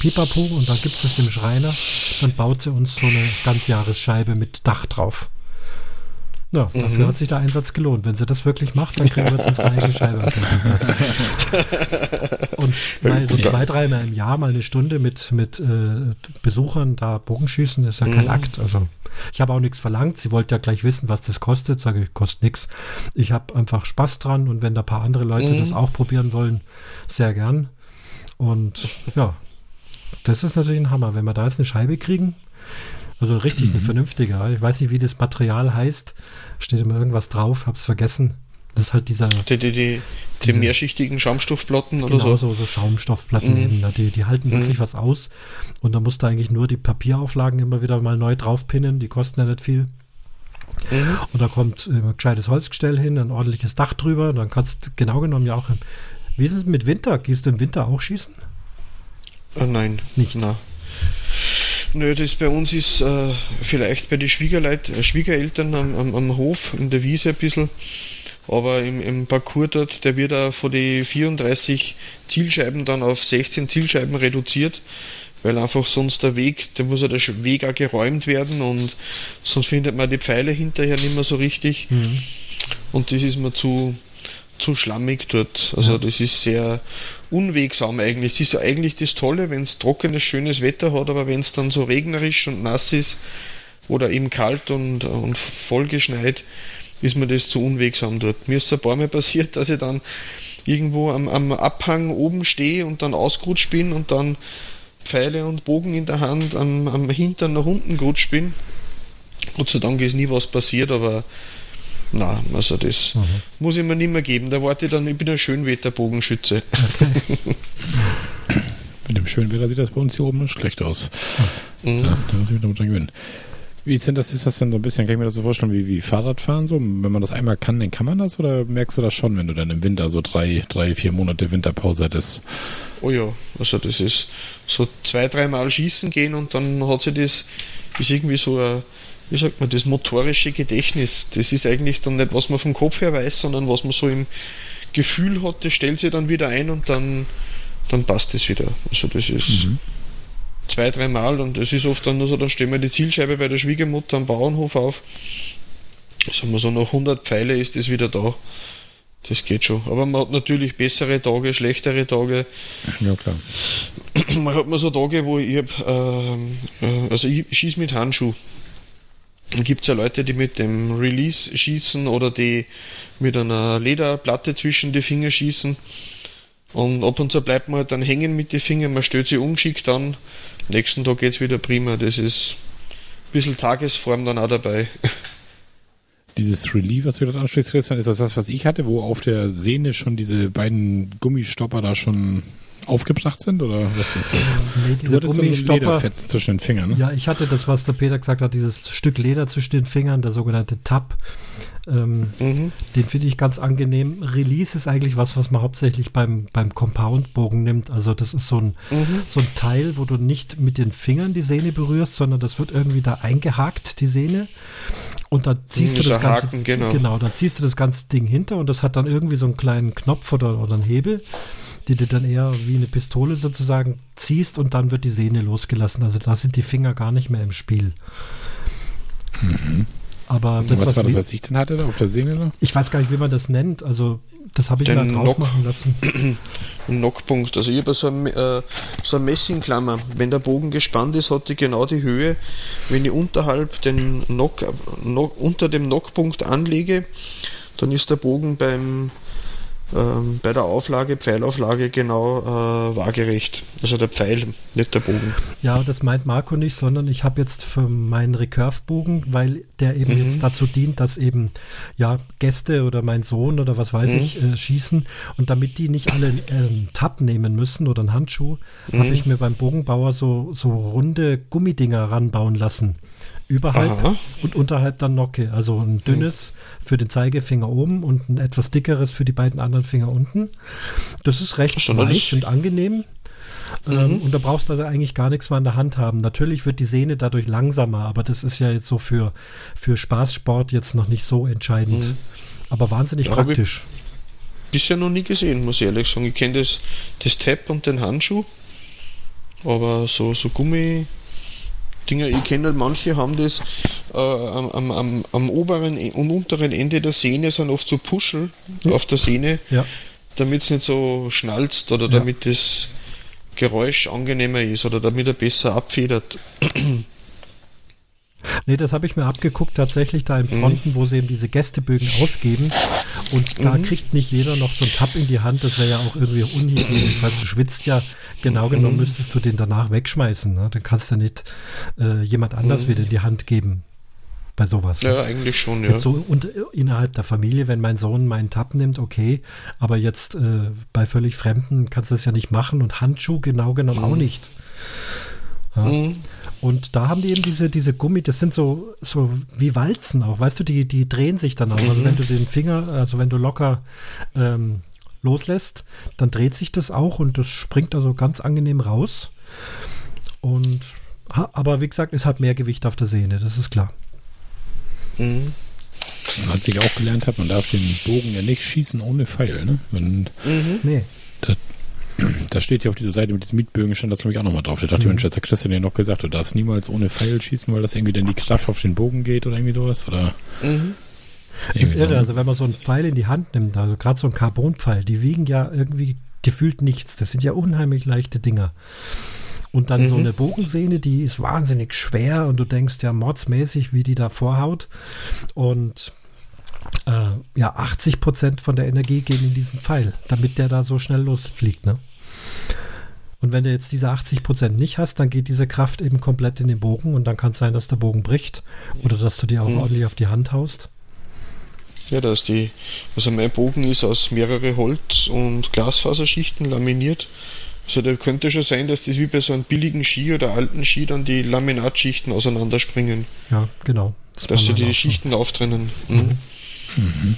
Pipapo. Und dann gibt es dem Schreiner. Dann baut sie uns so eine Ganzjahresscheibe mit Dach drauf. Ja, mhm. dafür hat sich der Einsatz gelohnt. Wenn sie das wirklich macht, dann kriegen wir jetzt unsere eigene Scheibe am Campingplatz. Und mal so zwei, dreimal im Jahr mal eine Stunde mit, mit äh, Besuchern da Bogenschießen ist ja kein mhm. Akt. Also ich habe auch nichts verlangt. Sie wollte ja gleich wissen, was das kostet. Sage ich, kostet nichts. Ich habe einfach Spaß dran und wenn da ein paar andere Leute mhm. das auch probieren wollen, sehr gern. Und ja, das ist natürlich ein Hammer. Wenn wir da jetzt eine Scheibe kriegen, also richtig mhm. eine vernünftige. Ich weiß nicht, wie das Material heißt. Steht immer irgendwas drauf, hab's vergessen. Das ist halt dieser.
Die, die, die, die mehrschichtigen Schaumstoffplatten oder
genau, so? so, so Schaumstoffplatten mhm. eben. Die, die halten mhm. wirklich was aus. Und da musst du eigentlich nur die Papierauflagen immer wieder mal neu draufpinnen. Die kosten ja nicht viel. Mhm. Und da kommt äh, ein gescheites Holzgestell hin, ein ordentliches Dach drüber. Dann kannst du genau genommen ja auch. Im, wie ist es mit Winter? Gehst du im Winter auch schießen?
Äh, nein. Nicht? Na. Nö, das bei uns ist äh, vielleicht bei den Schwiegerleit, äh, Schwiegereltern am, am, am, Hof in der Wiese ein bisschen. Aber im, im Parcours dort, der wird auch von den 34 Zielscheiben dann auf 16 Zielscheiben reduziert, weil einfach sonst der Weg, da muss ja der Weg auch geräumt werden und sonst findet man die Pfeile hinterher nicht mehr so richtig. Mhm. Und das ist mir zu, zu schlammig dort. Also ja. das ist sehr unwegsam eigentlich. Das ist ja eigentlich das Tolle, wenn es trockenes, schönes Wetter hat, aber wenn es dann so regnerisch und nass ist oder eben kalt und, und vollgeschneit, ist mir das zu unwegsam dort. Mir ist ein paar Mal passiert, dass ich dann irgendwo am, am Abhang oben stehe und dann ausgerutscht bin und dann Pfeile und Bogen in der Hand am, am Hintern nach unten gerutscht bin. Gott sei Dank ist nie was passiert, aber na, also das mhm. muss ich mir nicht mehr geben. Da warte ich dann, ich bin ein Schönwetterbogenschütze.
Mit dem Schönwetter sieht das bei uns hier oben schlecht aus. Mhm. Ja, da muss ich mich damit dran gewöhnen. Wie ist denn das? Ist das denn so ein bisschen, kann ich mir das so vorstellen, wie, wie Fahrradfahren so? Wenn man das einmal kann, dann kann man das? Oder merkst du das schon, wenn du dann im Winter so drei, drei, vier Monate Winterpause hättest?
Oh ja, also das ist so zwei, dreimal schießen gehen und dann hat sich das, ist irgendwie so ein wie sagt man, das motorische Gedächtnis. Das ist eigentlich dann nicht, was man vom Kopf her weiß, sondern was man so im Gefühl hat, das stellt sich dann wieder ein und dann, dann passt es wieder. Also das ist mhm. zwei, dreimal und es ist oft dann nur so, dann stellen wir die Zielscheibe bei der Schwiegermutter am Bauernhof auf. Sagen wir so, nach 100 Pfeile ist das wieder da. Das geht schon. Aber man hat natürlich bessere Tage, schlechtere Tage.
Ja, klar.
Man hat mal so Tage, wo ich, hab, ähm, äh, also ich schieße mit Handschuh. Dann gibt es ja Leute, die mit dem Release schießen oder die mit einer Lederplatte zwischen die Finger schießen. Und ab und zu bleibt man halt dann hängen mit den Fingern, man stellt sie ungeschickt an. Nächsten Tag geht es wieder prima. Das ist ein bisschen Tagesform dann auch dabei.
Dieses Relief, was du gerade ansprichst, Christian, ist das das, was ich hatte, wo auf der Sehne schon diese beiden Gummistopper da schon aufgebracht sind oder was ist das? Nee,
diese du hattest so
Lederfetz zwischen den Fingern.
Ja, ich hatte das, was der Peter gesagt hat, dieses Stück Leder zwischen den Fingern, der sogenannte Tab. Ähm, mhm. Den finde ich ganz angenehm. Release ist eigentlich was, was man hauptsächlich beim, beim Compound-Bogen nimmt. Also das ist so ein, mhm. so ein Teil, wo du nicht mit den Fingern die Sehne berührst, sondern das wird irgendwie da eingehakt, die Sehne. Und dann ziehst mhm, du das ganze, Haken, genau. genau, dann ziehst du das ganze Ding hinter und das hat dann irgendwie so einen kleinen Knopf oder, oder einen Hebel die du dann eher wie eine Pistole sozusagen ziehst und dann wird die Sehne losgelassen. Also da sind die Finger gar nicht mehr im Spiel. Mhm. Aber das,
was, was war das,
was
ich denn hatte da auf der Sehne?
Ich weiß gar nicht, wie man das nennt. Also das habe ich Den mal drauf machen lassen.
Knockpunkt. Also ich habe so, ein, äh, so eine Messingklammer. Wenn der Bogen gespannt ist, hat die genau die Höhe. Wenn ich unterhalb den Knock, Knock, unter dem Knockpunkt anlege, dann ist der Bogen beim ähm, bei der Auflage, Pfeilauflage genau äh, waagerecht. Also der Pfeil, nicht der Bogen.
Ja, das meint Marco nicht, sondern ich habe jetzt für meinen Recurve-Bogen, weil der eben mhm. jetzt dazu dient, dass eben ja Gäste oder mein Sohn oder was weiß mhm. ich äh, schießen und damit die nicht alle einen Tab nehmen müssen oder einen Handschuh, mhm. habe ich mir beim Bogenbauer so, so runde Gummidinger ranbauen lassen überhalb Aha. und unterhalb dann Nocke. Also ein dünnes für den Zeigefinger oben und ein etwas dickeres für die beiden anderen Finger unten. Das ist recht Schon weich und angenehm. Ähm, mhm. und da brauchst du also eigentlich gar nichts mehr in der Hand haben. Natürlich wird die Sehne dadurch langsamer, aber das ist ja jetzt so für, für Spaßsport jetzt noch nicht so entscheidend. Mhm. Aber wahnsinnig ja, praktisch.
Bisher noch nie gesehen, muss ich ehrlich sagen. Ich kenne das, das Tab und den Handschuh, aber so, so Gummi, Dinger, ich kenne halt, manche haben das äh, am, am, am, oberen und unteren Ende der Sehne sind oft so Puschel ja. auf der Sehne, ja. damit es nicht so schnalzt oder ja. damit das Geräusch angenehmer ist oder damit er besser abfedert.
Nee, das habe ich mir abgeguckt, tatsächlich da in mhm. Fronten, mhm. wo sie eben diese Gästebögen ausgeben. Und da mhm. kriegt nicht jeder noch so einen Tab in die Hand. Das wäre ja auch irgendwie unhygienisch. Das heißt, du schwitzt ja, genau mhm. genommen müsstest du den danach wegschmeißen. Ne? Dann kannst du nicht äh, jemand anders mhm. wieder in die Hand geben bei sowas.
Ja, eigentlich schon, ja.
so, und äh, innerhalb der Familie, wenn mein Sohn meinen Tab nimmt, okay, aber jetzt äh, bei völlig Fremden kannst du das ja nicht machen und Handschuh genau genommen mhm. auch nicht. Ja. Und da haben die eben diese, diese Gummi, das sind so, so wie Walzen auch, weißt du, die, die drehen sich dann auch. Also mhm. Also wenn du den Finger, also wenn du locker ähm, loslässt, dann dreht sich das auch und das springt also ganz angenehm raus. Und aber wie gesagt, es hat mehr Gewicht auf der Sehne, das ist klar.
Mhm. Was ich auch gelernt habe, man darf den Bogen ja nicht schießen ohne Pfeil, ne? Wenn, mhm. Nee. Das, da steht ja auf dieser Seite mit diesen Mietbögen stand das glaube ich auch nochmal drauf. Da dachte mhm. ich, Mensch, hat Christian ja noch gesagt, du darfst niemals ohne Pfeil schießen, weil das irgendwie dann die Kraft auf den Bogen geht oder irgendwie sowas, oder? Mhm.
Ist irre, also wenn man so einen Pfeil in die Hand nimmt, also gerade so ein Carbonpfeil, die wiegen ja irgendwie gefühlt nichts. Das sind ja unheimlich leichte Dinger. Und dann mhm. so eine Bogensehne, die ist wahnsinnig schwer und du denkst ja mordsmäßig, wie die da vorhaut. Und äh, ja, 80 Prozent von der Energie gehen in diesen Pfeil, damit der da so schnell losfliegt. Ne? Und wenn du jetzt diese 80 Prozent nicht hast, dann geht diese Kraft eben komplett in den Bogen und dann kann es sein, dass der Bogen bricht oder dass du dir auch mhm. ordentlich auf die Hand haust.
Ja, da ist die, also mein Bogen ist aus mehrere Holz- und Glasfaserschichten laminiert. Also da könnte schon sein, dass das wie bei so einem billigen Ski oder alten Ski dann die Laminatschichten auseinanderspringen.
Ja, genau.
Das dass sie die Schichten auftrennen. Mhm. Mhm.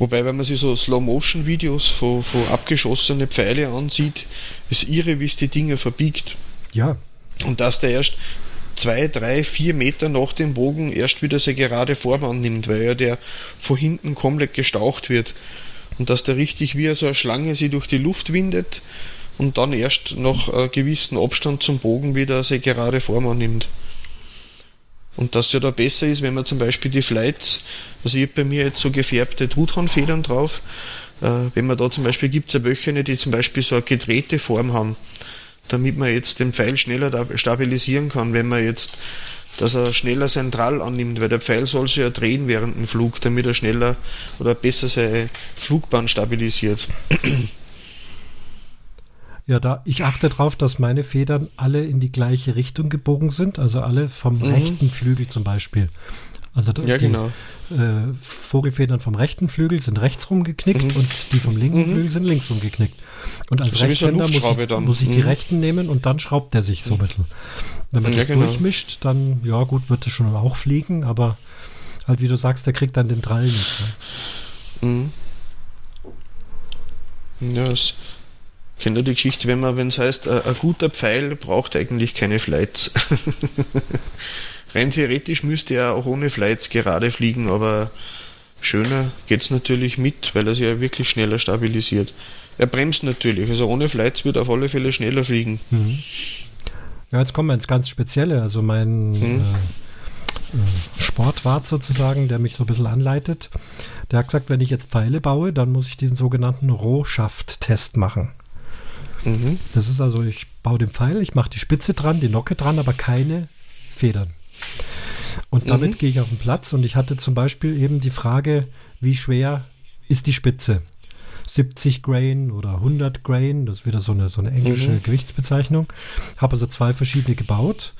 Wobei, wenn man sich so Slow-Motion-Videos von, von abgeschossene Pfeile ansieht, ist irre, wie es die Dinger verbiegt.
Ja.
Und dass der erst zwei, drei, vier Meter nach dem Bogen erst wieder seine gerade Form annimmt, weil ja der von hinten komplett gestaucht wird. Und dass der richtig wie so eine Schlange sie durch die Luft windet und dann erst nach einem gewissen Abstand zum Bogen wieder seine gerade Form annimmt. Und dass ja da besser ist, wenn man zum Beispiel die Flights, also ich habe bei mir jetzt so gefärbte Truthahnfedern drauf, äh, wenn man da zum Beispiel gibt es ja welche, die zum Beispiel so eine gedrehte Form haben, damit man jetzt den Pfeil schneller stabilisieren kann, wenn man jetzt dass er schneller sein Trall annimmt, weil der Pfeil soll sich ja drehen während dem Flug, damit er schneller oder besser seine Flugbahn stabilisiert.
Ja, da ich achte darauf, dass meine Federn alle in die gleiche Richtung gebogen sind, also alle vom mhm. rechten Flügel zum Beispiel. Also
ja, die genau.
äh, Vogelfedern vom rechten Flügel sind rechts rumgeknickt mhm. und die vom linken mhm. Flügel sind links rumgeknickt. Und als Rechtshänder muss ich, muss ich die mhm. rechten nehmen und dann schraubt der sich so ein bisschen. Wenn man ja, das genau. durchmischt, dann, ja gut, wird es schon auch fliegen, aber halt wie du sagst, der kriegt dann den Drall nicht.
Ne? Mhm. Ja, es kennt ihr die Geschichte, wenn man, wenn es heißt, ein, ein guter Pfeil braucht eigentlich keine Flights. Rein theoretisch müsste er auch ohne Flights gerade fliegen, aber schöner geht es natürlich mit, weil er sich ja wirklich schneller stabilisiert. Er bremst natürlich, also ohne Flights wird er auf alle Fälle schneller fliegen. Mhm.
Ja, jetzt kommen wir ins ganz Spezielle. Also mein, mhm. äh, Sportwart sozusagen, der mich so ein bisschen anleitet. Der hat gesagt, wenn ich jetzt Pfeile baue, dann muss ich diesen sogenannten Rohschaft-Test machen. Mhm. Das ist also, ich baue den Pfeil, ich mache die Spitze dran, die Nocke dran, aber keine Federn. Und damit mhm. gehe ich auf den Platz und ich hatte zum Beispiel eben die Frage, wie schwer ist die Spitze? 70 Grain oder 100 Grain, das ist wieder so eine, so eine englische mhm. Gewichtsbezeichnung. Habe also zwei verschiedene gebaut,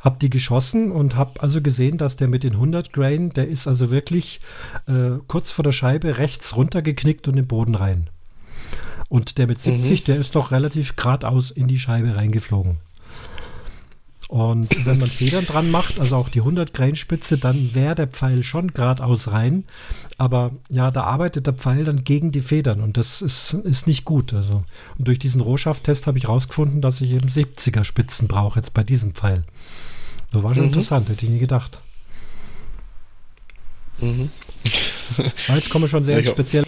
habe die geschossen und habe also gesehen, dass der mit den 100 Grain, der ist also wirklich äh, kurz vor der Scheibe rechts runtergeknickt und in den Boden rein. Und der mit 70, mhm. der ist doch relativ geradeaus in die Scheibe reingeflogen. Und wenn man Federn dran macht, also auch die 100 Grain Spitze, dann wäre der Pfeil schon geradeaus rein. Aber ja, da arbeitet der Pfeil dann gegen die Federn und das ist, ist nicht gut. Also, und durch diesen Rohschafttest habe ich herausgefunden, dass ich eben 70er Spitzen brauche jetzt bei diesem Pfeil. Das war schon mhm. interessant, hätte ich nie gedacht. Mhm. jetzt kommen wir schon sehr ja, speziell.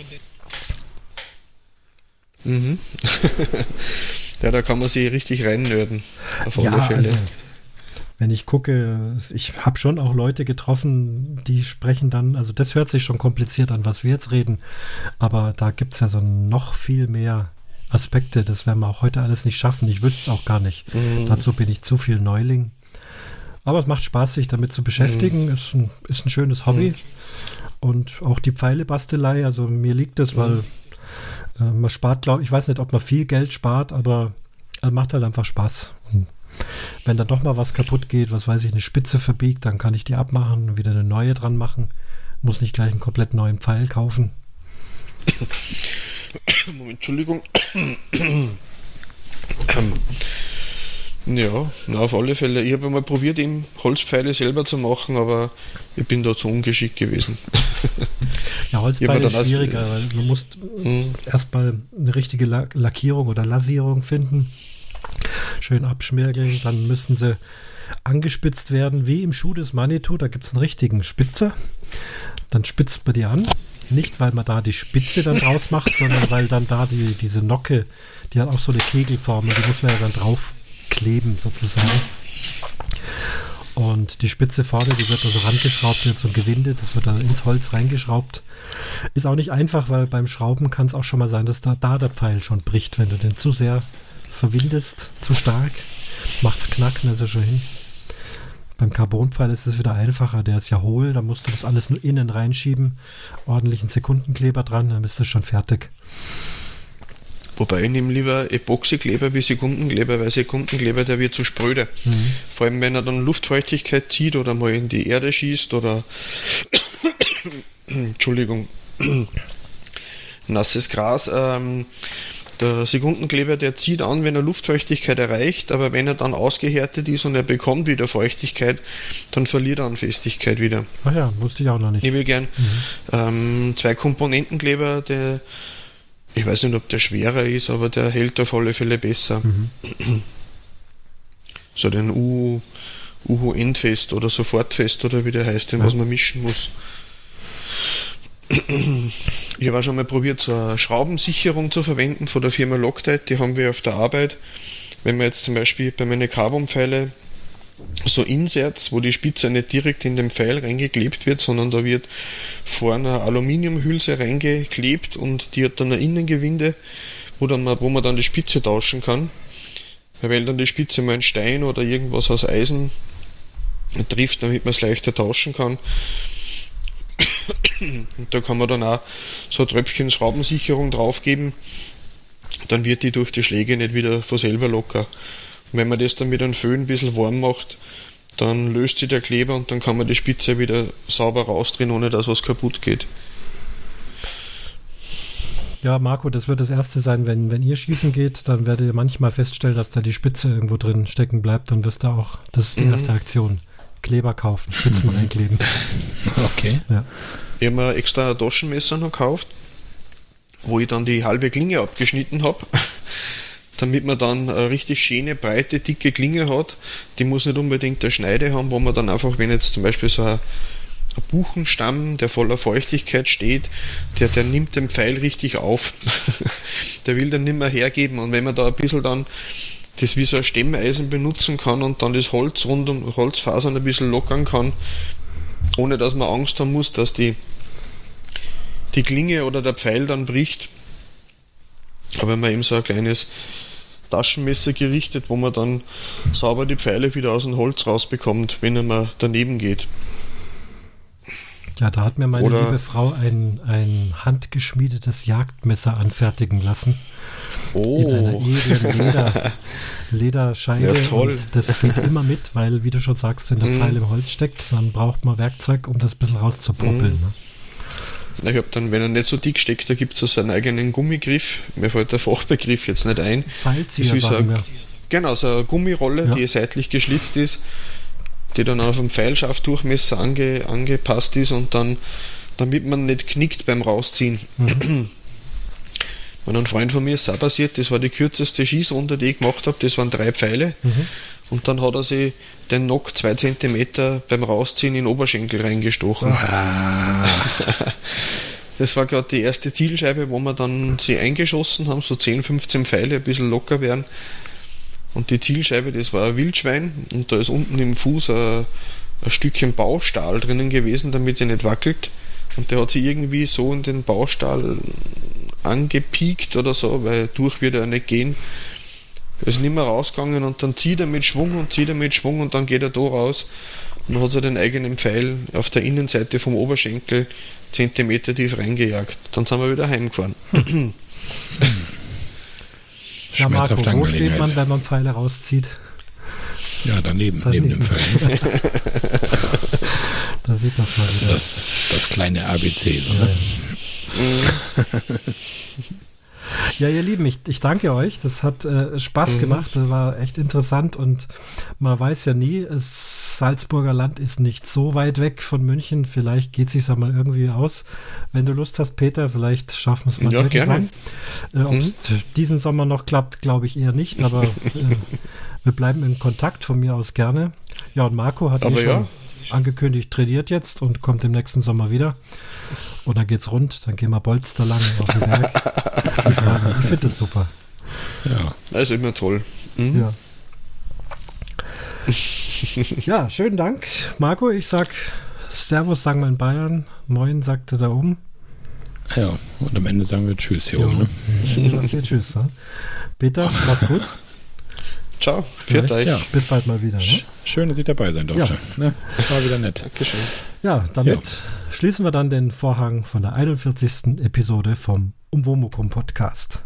Mhm. ja, da kann man sich richtig reinnörden. Auf alle ja, Fälle. Also,
wenn ich gucke, ich habe schon auch Leute getroffen, die sprechen dann, also das hört sich schon kompliziert an, was wir jetzt reden, aber da gibt es ja so noch viel mehr Aspekte, das werden wir auch heute alles nicht schaffen. Ich wüsste es auch gar nicht. Mhm. Dazu bin ich zu viel Neuling. Aber es macht Spaß, sich damit zu beschäftigen. Mhm. Ist, ein, ist ein schönes Hobby. Mhm. Und auch die Pfeilebastelei, also mir liegt das, weil äh, man spart, glaube ich, weiß nicht, ob man viel Geld spart, aber es macht halt einfach Spaß. Und wenn dann doch mal was kaputt geht, was weiß ich, eine Spitze verbiegt, dann kann ich die abmachen und wieder eine neue dran machen. Muss nicht gleich einen komplett neuen Pfeil kaufen.
Moment, Entschuldigung. ja, na, auf alle Fälle. Ich habe mal probiert, eben Holzpfeile selber zu machen, aber ich bin da zu ungeschickt gewesen.
ja, Holzpfeile ist schwieriger, weil du musst mhm. erstmal eine richtige Lackierung oder Lasierung finden schön abschmirgeln. Dann müssen sie angespitzt werden, wie im Schuh des Manitou. Da gibt es einen richtigen Spitzer. Dann spitzt man die an. Nicht, weil man da die Spitze dann draus macht, sondern weil dann da die, diese Nocke, die hat auch so eine Kegelform und die muss man ja dann drauf kleben sozusagen. Und die Spitze vorne, die wird also rangeschraubt, wird ein Gewinde, das wird dann ins Holz reingeschraubt. Ist auch nicht einfach, weil beim Schrauben kann es auch schon mal sein, dass da, da der Pfeil schon bricht, wenn du den zu sehr verwindest zu stark, macht es knacken, ist er schon hin. Beim Carbonpfeil ist es wieder einfacher, der ist ja hohl, da musst du das alles nur innen reinschieben, ordentlichen Sekundenkleber dran, dann bist du schon fertig.
Wobei ich nehme lieber Epoxykleber wie Sekundenkleber, weil Sekundenkleber, der wird zu spröde. Mhm. Vor allem, wenn er dann Luftfeuchtigkeit zieht oder mal in die Erde schießt oder Entschuldigung, nasses Gras. Ähm, der Sekundenkleber, der zieht an, wenn er Luftfeuchtigkeit erreicht, aber wenn er dann ausgehärtet ist und er bekommt wieder Feuchtigkeit, dann verliert er an Festigkeit wieder.
Ach ja, wusste ich auch noch nicht.
Ich will gern mhm. ähm, zwei Komponentenkleber, der, ich weiß nicht, ob der schwerer ist, aber der hält auf alle Fälle besser. Mhm. So den U, Uhu Endfest oder Sofortfest oder wie der heißt, den ja. was man mischen muss. Ich habe auch schon mal probiert, so eine Schraubensicherung zu verwenden von der Firma Loctite. Die haben wir auf der Arbeit. Wenn man jetzt zum Beispiel bei meinen Carbonpfeile so Inserts, wo die Spitze nicht direkt in den Pfeil reingeklebt wird, sondern da wird vorne eine Aluminiumhülse reingeklebt und die hat dann ein Innengewinde, wo, dann man, wo man dann die Spitze tauschen kann. Weil dann die Spitze mal ein Stein oder irgendwas aus Eisen trifft, damit man es leichter tauschen kann. Und da kann man dann auch so ein Tröpfchen Schraubensicherung draufgeben. Dann wird die durch die Schläge nicht wieder von selber locker. Und wenn man das dann mit einem Föhn ein bisschen warm macht, dann löst sich der Kleber und dann kann man die Spitze wieder sauber rausdrehen, ohne dass was kaputt geht.
Ja, Marco, das wird das erste sein, wenn, wenn ihr schießen geht, dann werdet ihr manchmal feststellen, dass da die Spitze irgendwo drin stecken bleibt. Dann wirst du auch, das ist die mhm. erste Aktion. Kleber kaufen, Spitzen mhm. reinkleben.
Okay.
Ja. Ich habe mir extra ein Taschenmesser noch gekauft, wo ich dann die halbe Klinge abgeschnitten habe, damit man dann eine richtig schöne, breite, dicke Klinge hat. Die muss nicht unbedingt eine Schneide haben, wo man dann einfach, wenn jetzt zum Beispiel so ein, ein Buchenstamm, der voller Feuchtigkeit steht, der, der nimmt den Pfeil richtig auf. der will dann nicht mehr hergeben. Und wenn man da ein bisschen dann das wie so ein Stemmeisen benutzen kann und dann das Holz rund um Holzfasern ein bisschen lockern kann, ohne dass man Angst haben muss, dass die, die Klinge oder der Pfeil dann bricht. Aber wenn man eben so ein kleines Taschenmesser gerichtet, wo man dann sauber die Pfeile wieder aus dem Holz rausbekommt, wenn man daneben geht.
Ja, da hat mir meine Oder liebe Frau ein, ein handgeschmiedetes Jagdmesser anfertigen lassen. Oh. In einer edlen Leder, Lederscheibe. Ja, toll. Und das geht immer mit, weil, wie du schon sagst, wenn der mm. Pfeil im Holz steckt, dann braucht man Werkzeug, um das ein bisschen rauszupuppeln. Mm.
Ne? Ich habe dann, wenn er nicht so dick steckt, da gibt es so seinen eigenen Gummigriff. Mir fällt der Fachbegriff jetzt nicht ein.
Fallzieher, ist so ein,
Genau, so eine Gummirolle, ja. die seitlich geschlitzt ist die dann auf dem Pfeilschafturchmesser ange, angepasst ist und dann, damit man nicht knickt beim Rausziehen. Mhm. Und ein Freund von mir ist auch passiert, das war die kürzeste Schießrunde, die ich gemacht habe, das waren drei Pfeile. Mhm. Und dann hat er sich den Nock zwei Zentimeter beim Rausziehen in den Oberschenkel reingestochen. Ah. Das war gerade die erste Zielscheibe, wo wir dann sie eingeschossen haben, so 10, 15 Pfeile, ein bisschen locker werden. Und die Zielscheibe, das war ein Wildschwein und da ist unten im Fuß ein, ein Stückchen Baustahl drinnen gewesen, damit er nicht wackelt. Und der hat sich irgendwie so in den Baustahl angepiekt oder so, weil durch wird er nicht gehen. Er ist nicht mehr rausgegangen und dann zieht er mit Schwung und zieht er mit Schwung und dann geht er da raus und dann hat er den eigenen Pfeil auf der Innenseite vom Oberschenkel Zentimeter tief reingejagt. Dann sind wir wieder heimgefahren.
Ja, Marco, wo steht man, wenn man Pfeile rauszieht?
Ja, daneben, daneben. neben dem Pfeil.
da sieht man es mal.
Also das, das kleine ABC. Oder? Ja, ja.
Ja, ihr Lieben, ich, ich danke euch. Das hat äh, Spaß mhm. gemacht. Das war echt interessant und man weiß ja nie, das Salzburger Land ist nicht so weit weg von München. Vielleicht geht es sich mal irgendwie aus. Wenn du Lust hast, Peter, vielleicht schaffen wir es mal ja, irgendwann. Äh, Ob es mhm. diesen Sommer noch klappt, glaube ich eher nicht, aber äh, wir bleiben in Kontakt von mir aus gerne. Ja, und Marco hat aber eh schon ja angekündigt, trainiert jetzt und kommt im nächsten Sommer wieder. Und dann geht's rund, dann gehen wir Bolster lang auf den Berg. ich finde das super.
Ja. Das ist immer toll.
Mhm. Ja. ja, schönen Dank, Marco. Ich sag Servus, sagen wir in Bayern. Moin, sagte da oben.
Ja, und am Ende sagen wir Tschüss hier oben.
Ne? Tschüss. Ne? Peter, mach's gut.
Ciao, viert euch. Ja.
Bis bald mal wieder. Ne?
Schön, dass ich dabei sein durfte. Ja. Ne? War wieder nett. Dankeschön.
Ja, damit ja. schließen wir dann den Vorhang von der 41. Episode vom um Womocom Podcast.